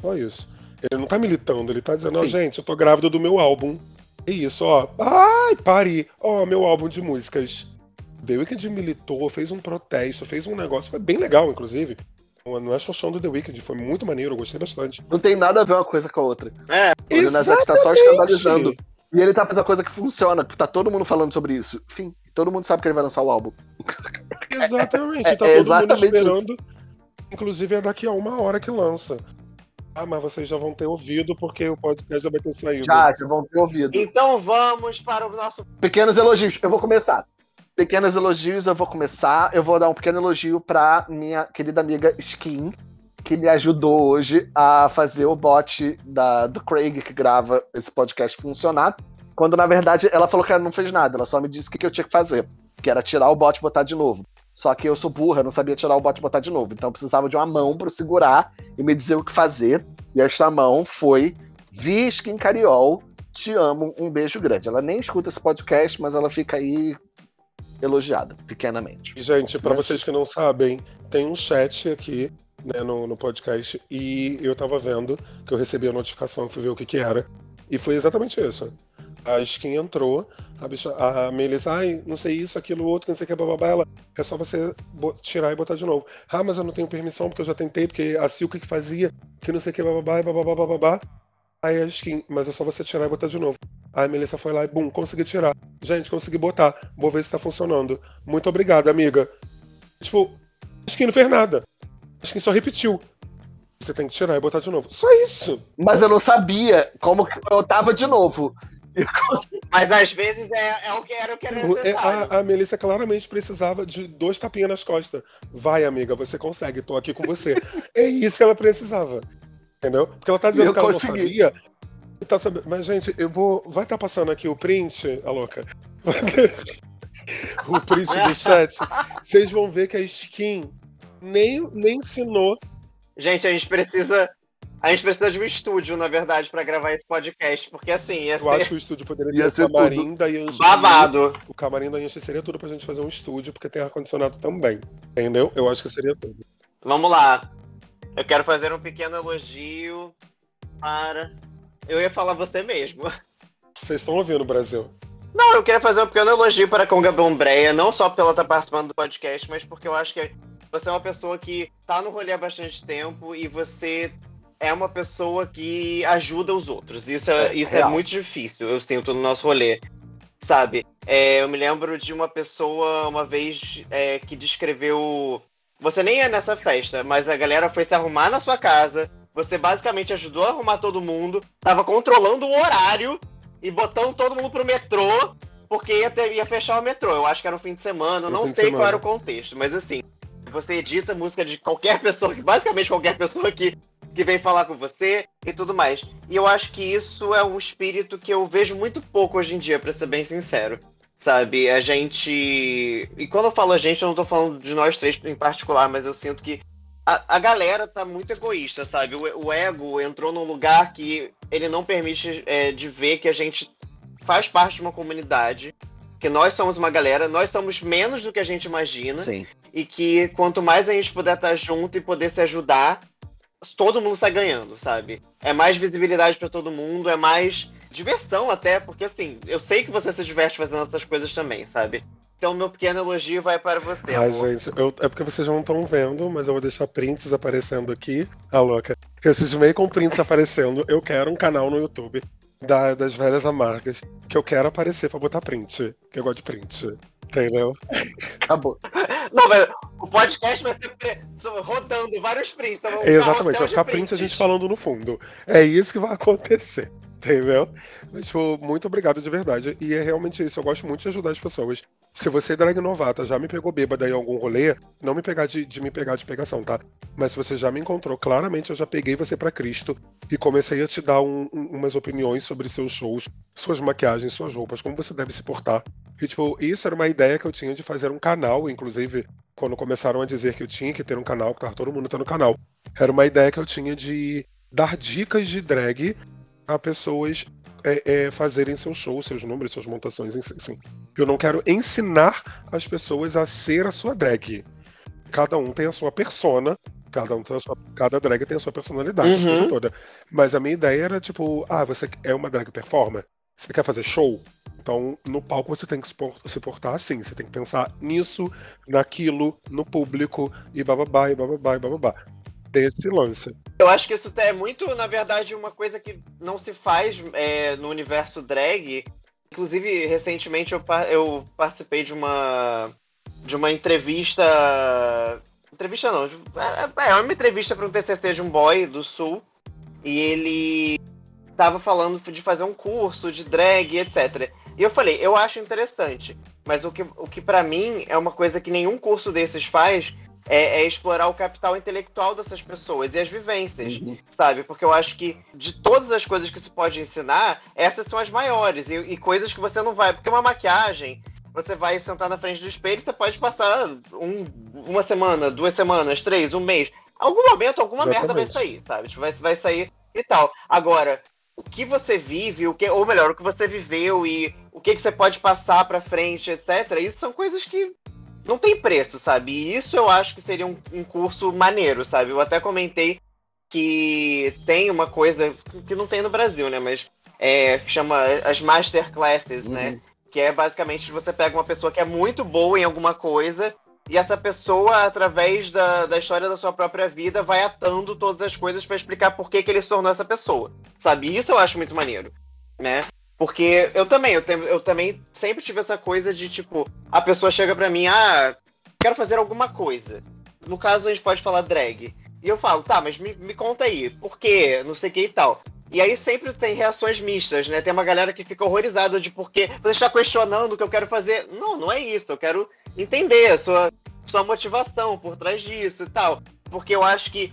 Só isso. Ele não tá militando, ele tá dizendo, ó, Sim. gente, eu tô grávida do meu álbum. É isso, ó. Ai, pare. Ó, meu álbum de músicas. The Weeknd militou, fez um protesto, fez um negócio, foi bem legal, inclusive. Não é xoxão do The Weeknd, foi muito maneiro, eu gostei bastante. Não tem nada a ver uma coisa com a outra. É, O Nas tá só escandalizando. E ele tá fazendo a coisa que funciona, que tá todo mundo falando sobre isso. Enfim, todo mundo sabe que ele vai lançar o álbum. Exatamente, É- tá é todo mundo exatamente esperando. Inclusive é daqui a uma hora que lança. Ah, mas vocês já vão ter ouvido porque o podcast já vai ter saído. Já, já vão ter ouvido. então vamos para o nosso. Pequenos elogios. Eu vou começar. Pequenos elogios, eu vou começar. Eu vou dar um pequeno elogio pra minha querida amiga Skin, que me ajudou hoje a fazer o bot da, do Craig, que grava esse podcast, funcionar. Quando, na verdade, ela falou que ela não fez nada. Ela só me disse o que, que eu tinha que fazer. Que era tirar o bot e botar de novo. Só que eu sou burra, não sabia tirar o bot e botar de novo. Então precisava de uma mão eu segurar e me dizer o que fazer. E esta mão foi Vi Skin Cariol. Te amo, um beijo grande. Ela nem escuta esse podcast, mas ela fica aí elogiada, pequenamente. Gente, Né? vocês que não sabem, tem um chat aqui né, no, no podcast e eu tava vendo que eu recebi a notificação, fui ver o que que era. E foi exatamente isso. A skin entrou, a, bicha, a Melis, ai, não sei isso, aquilo, outro, não sei o que, bababá, ela, é só você tirar e botar de novo. Ah, mas eu não tenho permissão porque eu já tentei, porque a Silka que fazia, que não sei o que, bababá, bababá, bababá. Aí a skin, mas é só você tirar e botar de novo. Aí a Melissa foi lá e, bum, consegui tirar. Gente, consegui botar. Vou ver se tá funcionando. Muito obrigada, amiga. Tipo, a skin não fez nada. A skin só repetiu. Você tem que tirar e botar de novo. Só isso. Mas eu não sabia como que eu tava de novo. Mas às vezes é, é o que era o que era É, necessário. A, a Melissa claramente precisava de dois tapinhas nas costas. Vai, amiga, você consegue, tô aqui com você. é isso que ela precisava. Entendeu? Porque ela tá dizendo Eu que ela consegui. não sabia. Tá sabendo. Mas, gente, eu vou. Vai estar passando aqui o print, a louca. o print do chat. Vocês vão ver que a skin nem, nem ensinou. Gente, a gente precisa. A gente precisa de um estúdio, na verdade, pra gravar esse podcast, porque assim, ia Eu acho ser que o estúdio poderia Ia ser o ser camarim da Yanji. babado. O camarim da Yanji seria tudo pra gente fazer um estúdio, porque tem ar-condicionado também. Entendeu? Eu acho que seria tudo. Vamos lá. Eu quero fazer um pequeno elogio para. Eu ia falar você mesmo. Vocês estão ouvindo, Brasil? Não, eu queria fazer um pequeno elogio para a Conga Bombreia, não só pela estar participando do podcast, mas porque eu acho que você é uma pessoa que tá no rolê há bastante tempo e você é uma pessoa que ajuda os outros. Isso é, É, isso é muito difícil, eu sinto no nosso rolê. Sabe? É, eu me lembro de uma pessoa uma vez é, que descreveu. Você nem é nessa festa, mas a galera foi se arrumar na sua casa. Você basicamente ajudou a arrumar todo mundo, tava controlando o horário e botando todo mundo pro metrô, porque ia, ter- ia fechar o metrô. Eu acho que era um fim de semana, eu não sei qual era o contexto, mas assim, você edita música de qualquer pessoa, que basicamente qualquer pessoa que, que vem falar com você e tudo mais. E eu acho que isso é um espírito que eu vejo muito pouco hoje em dia, pra ser bem sincero. Sabe, a gente. E quando eu falo a gente, eu não tô falando de nós três em particular, mas eu sinto que a, a galera tá muito egoísta, sabe? O, o ego entrou num lugar que ele não permite é, de ver que a gente faz parte de uma comunidade, que nós somos uma galera, nós somos menos do que a gente imagina, Sim. e que quanto mais a gente puder estar junto e poder se ajudar, todo mundo sai ganhando, sabe? É mais visibilidade pra todo mundo, é mais diversão até, porque assim, eu sei que você se diverte fazendo essas coisas também, sabe? Então meu pequeno elogio vai para você, Ai, amor. gente, eu- é porque vocês não estão vendo, mas eu vou deixar prints aparecendo aqui. A louca. Eu cismei com prints aparecendo. Eu quero um canal no YouTube da- das velhas amargas que eu quero aparecer pra botar print. Que eu gosto de print. Entendeu? Acabou. Não, velho, o podcast vai ser rodando vários prints. é um Exatamente, vai ficar print a gente falando no fundo. É isso que vai acontecer. Entendeu? Mas, tipo, muito obrigado de verdade. E é realmente isso. Eu gosto muito de ajudar as pessoas. Se você, drag novata, já me pegou bêbada em algum rolê, não me pegar de, de me pegar de pegação, tá? Mas se você já me encontrou, claramente eu já peguei você pra Cristo e comecei a te dar um- um- umas opiniões sobre seus shows, suas maquiagens, suas roupas, como você deve se portar. E, tipo, isso era uma ideia que eu tinha de fazer um canal, inclusive, quando começaram a dizer que eu tinha que ter um canal, porque tava todo mundo tendo canal. Era uma ideia que eu tinha de dar dicas de drag a pessoas é, é, fazerem seus shows, seus números, suas montações, assim. Eu não quero ensinar as pessoas a ser a sua drag. Cada um tem a sua persona, cada um tem a sua, cada drag tem a sua personalidade Uhum. toda. Mas a minha ideia era tipo, ah, você é uma drag performer? Você quer fazer show? Então, no palco você tem que se por- se portar assim, você tem que pensar nisso, naquilo, no público, e bababá, e bababá, e bababá. Desse lance. Eu acho que isso é muito, na verdade, uma coisa que não se faz é, no universo drag. Inclusive, recentemente eu, eu participei de uma de uma entrevista. Entrevista não, é, é uma entrevista para um TCC de um boy do Sul. E ele tava falando de fazer um curso de drag, etc. E eu falei, eu acho interessante. Mas o que, o que para mim é uma coisa que nenhum curso desses faz é, é explorar o capital intelectual dessas pessoas e as vivências, Uhum. sabe? Porque eu acho que de todas as coisas que se pode ensinar, essas são as maiores. E, e coisas que você não vai. Porque uma maquiagem, você vai sentar na frente do espelho, você pode passar um- uma semana, duas semanas, três, um mês. Algum momento, alguma merda vai Exatamente. sair, sabe? Tipo, vai, vai sair e tal. Agora, o que você vive, o que, ou melhor, o que você viveu e o que, que você pode passar pra frente, etc. Isso são coisas que não tem preço, sabe? E isso eu acho que seria um, um curso maneiro, sabe? Eu até comentei que tem uma coisa que não tem no Brasil, né? Mas é, chama as masterclasses, né? Uhum. Que é basicamente você pega uma pessoa que é muito boa em alguma coisa e essa pessoa, através da, da história da sua própria vida, vai atando todas as coisas para explicar por que, que ele se tornou essa pessoa. Sabe? Isso eu acho muito maneiro, né? Porque eu também, eu, te, eu também sempre tive essa coisa de, tipo, a pessoa chega pra mim, ah, quero fazer alguma coisa. No caso, a gente pode falar drag. E eu falo, tá, mas me, me conta aí, por quê? Não sei o que e tal. E aí sempre tem reações mistas, né? Tem uma galera que fica horrorizada de porque você está questionando o que eu quero fazer. Não, não é isso. Eu quero entender a sua, sua motivação por trás disso e tal. Porque eu acho que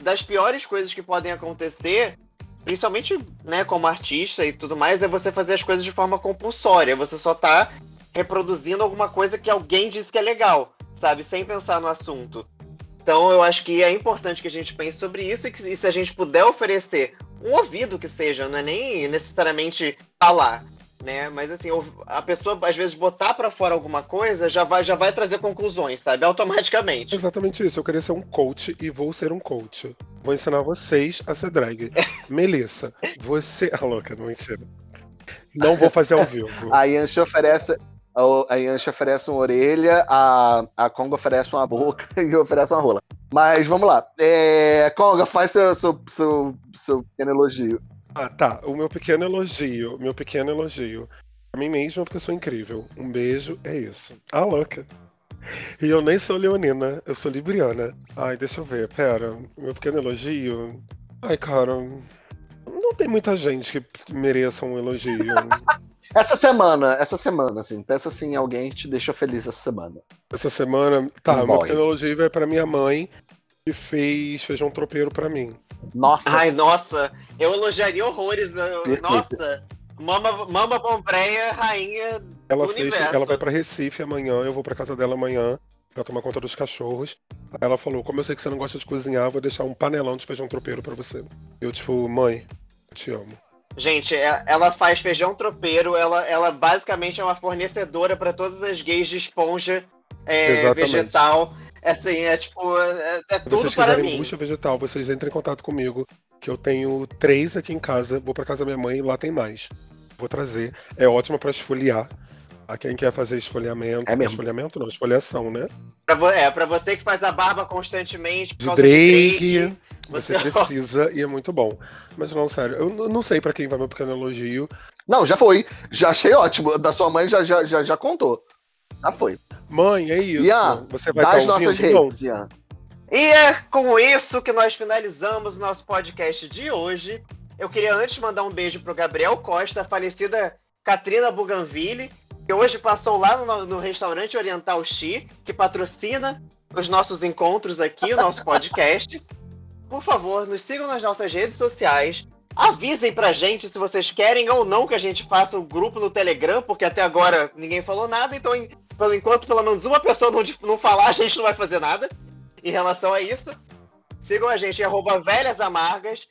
das piores coisas que podem acontecer, principalmente, né, como artista e tudo mais, é você fazer as coisas de forma compulsória. Você só tá reproduzindo alguma coisa que alguém disse que é legal, sabe? Sem pensar no assunto. Então eu acho que é importante que a gente pense sobre isso e que e se a gente puder oferecer um ouvido que seja, não é nem necessariamente falar, né? Mas assim, a pessoa às vezes botar para fora alguma coisa já vai já vai trazer conclusões, sabe? Automaticamente. Exatamente isso. Eu queria ser um coach e vou ser um coach. Vou ensinar vocês a ser drag. Melissa, você. Ah, louca, não ensina. Não vou fazer ao vivo. A Yanchi oferece. A Yanchi oferece uma orelha, a, a Conga oferece uma boca e oferece uma rola. Mas vamos lá. É, Conga, faz seu, seu, seu, seu pequeno elogio. Ah, tá. O meu pequeno elogio, meu pequeno elogio. Pra mim mesmo, porque eu sou incrível. Um beijo, é isso. Ah, louca. E eu nem sou leonina, eu sou libriana. Ai, deixa eu ver, pera. Meu pequeno elogio. Ai, cara. Não tem muita gente que mereça um elogio. essa semana, essa semana, assim, pensa assim em alguém que te deixou feliz essa semana. Essa semana, tá, um meu pequeno elogio vai pra minha mãe, que fez feijão tropeiro pra mim. Nossa. Ai, nossa. Eu elogiaria horrores. Né? Nossa. Mama, Mama Pompreia, rainha ela do fez, universo. Ela vai para Recife amanhã, eu vou para casa dela amanhã para tomar conta dos cachorros. Aí ela falou: Como eu sei que você não gosta de cozinhar, vou deixar um panelão de feijão tropeiro para você. Eu, tipo, mãe, te amo. Gente, é, ela faz feijão tropeiro, ela, ela basicamente é uma fornecedora para todas as gays de esponja é, vegetal. É assim, é tipo, é, é tudo vocês para mim. bucha vegetal, vocês entrem em contato comigo, que eu tenho três aqui em casa, vou para casa da minha mãe e lá tem mais. Vou trazer. É ótima para esfoliar. A quem quer fazer esfoliamento. É mesmo. Esfoliamento não, esfoliação, né? Pra, é, pra você que faz a barba constantemente. De drake, você, você precisa e é muito bom. Mas não, sério, eu não sei para quem vai meu pequeno elogio. Não, já foi. Já achei ótimo. Da sua mãe já, já, já, já contou. Já foi. Mãe, é isso. Ian, você vai dá as nossas redes, Ian. E é com isso que nós finalizamos o nosso podcast de hoje. Eu queria antes mandar um beijo pro Gabriel Costa, a falecida Katrina Buganville, que hoje passou lá no, no restaurante Oriental Xi, que patrocina os nossos encontros aqui, o nosso podcast. Por favor, nos sigam nas nossas redes sociais. Avisem pra gente se vocês querem ou não que a gente faça o um grupo no Telegram, porque até agora ninguém falou nada, então pelo enquanto pelo menos uma pessoa não, não falar, a gente não vai fazer nada em relação a isso. Sigam a gente, arroba Velhas Amargas.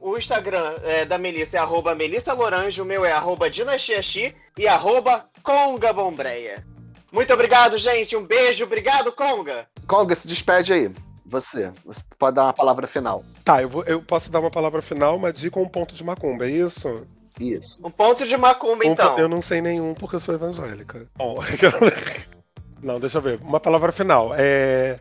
O Instagram é, da Melissa é arroba Melissa Lorange, o meu é arroba Dinastiaxi e arroba Conga Bombreia. Muito obrigado, gente. Um beijo. Obrigado, Conga. Conga, se despede aí. Você. Você pode dar uma palavra final. Tá, eu, vou, eu posso dar uma palavra final, mas de com um ponto de macumba, é isso? Isso. Um ponto de macumba, um, então. Eu não sei nenhum porque eu sou evangélica. Bom, não, deixa eu ver. Uma palavra final. É,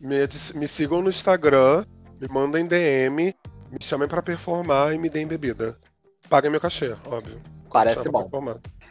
me, me sigam no Instagram, me mandem DM, me chamem para performar e me deem bebida. Paguem meu cachê, óbvio. Parece bom.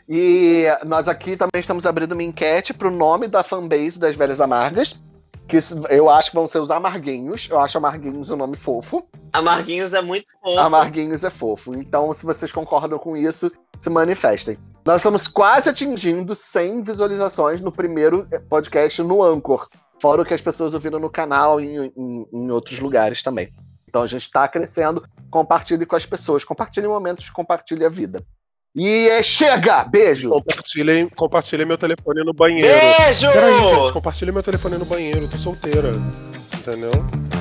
E nós aqui também estamos abrindo uma enquete pro nome da fanbase das Velhas Amargas. Que eu acho que vão ser os Amarguinhos. Eu acho Amarguinhos um nome fofo. Amarguinhos é muito fofo. Amarguinhos é fofo. Então, se vocês concordam com isso, se manifestem. Nós estamos quase atingindo 100 visualizações no primeiro podcast no Anchor. Fora o que as pessoas ouviram no canal e em, em, em outros lugares também. Então a gente está crescendo. Compartilhe com as pessoas. Compartilhe momentos, compartilhe a vida. E é, chega! Beijo! Compartilhem, compartilhem meu telefone no banheiro. Beijo! Peraí, gente, compartilhem meu telefone no banheiro. Eu tô solteira. Entendeu?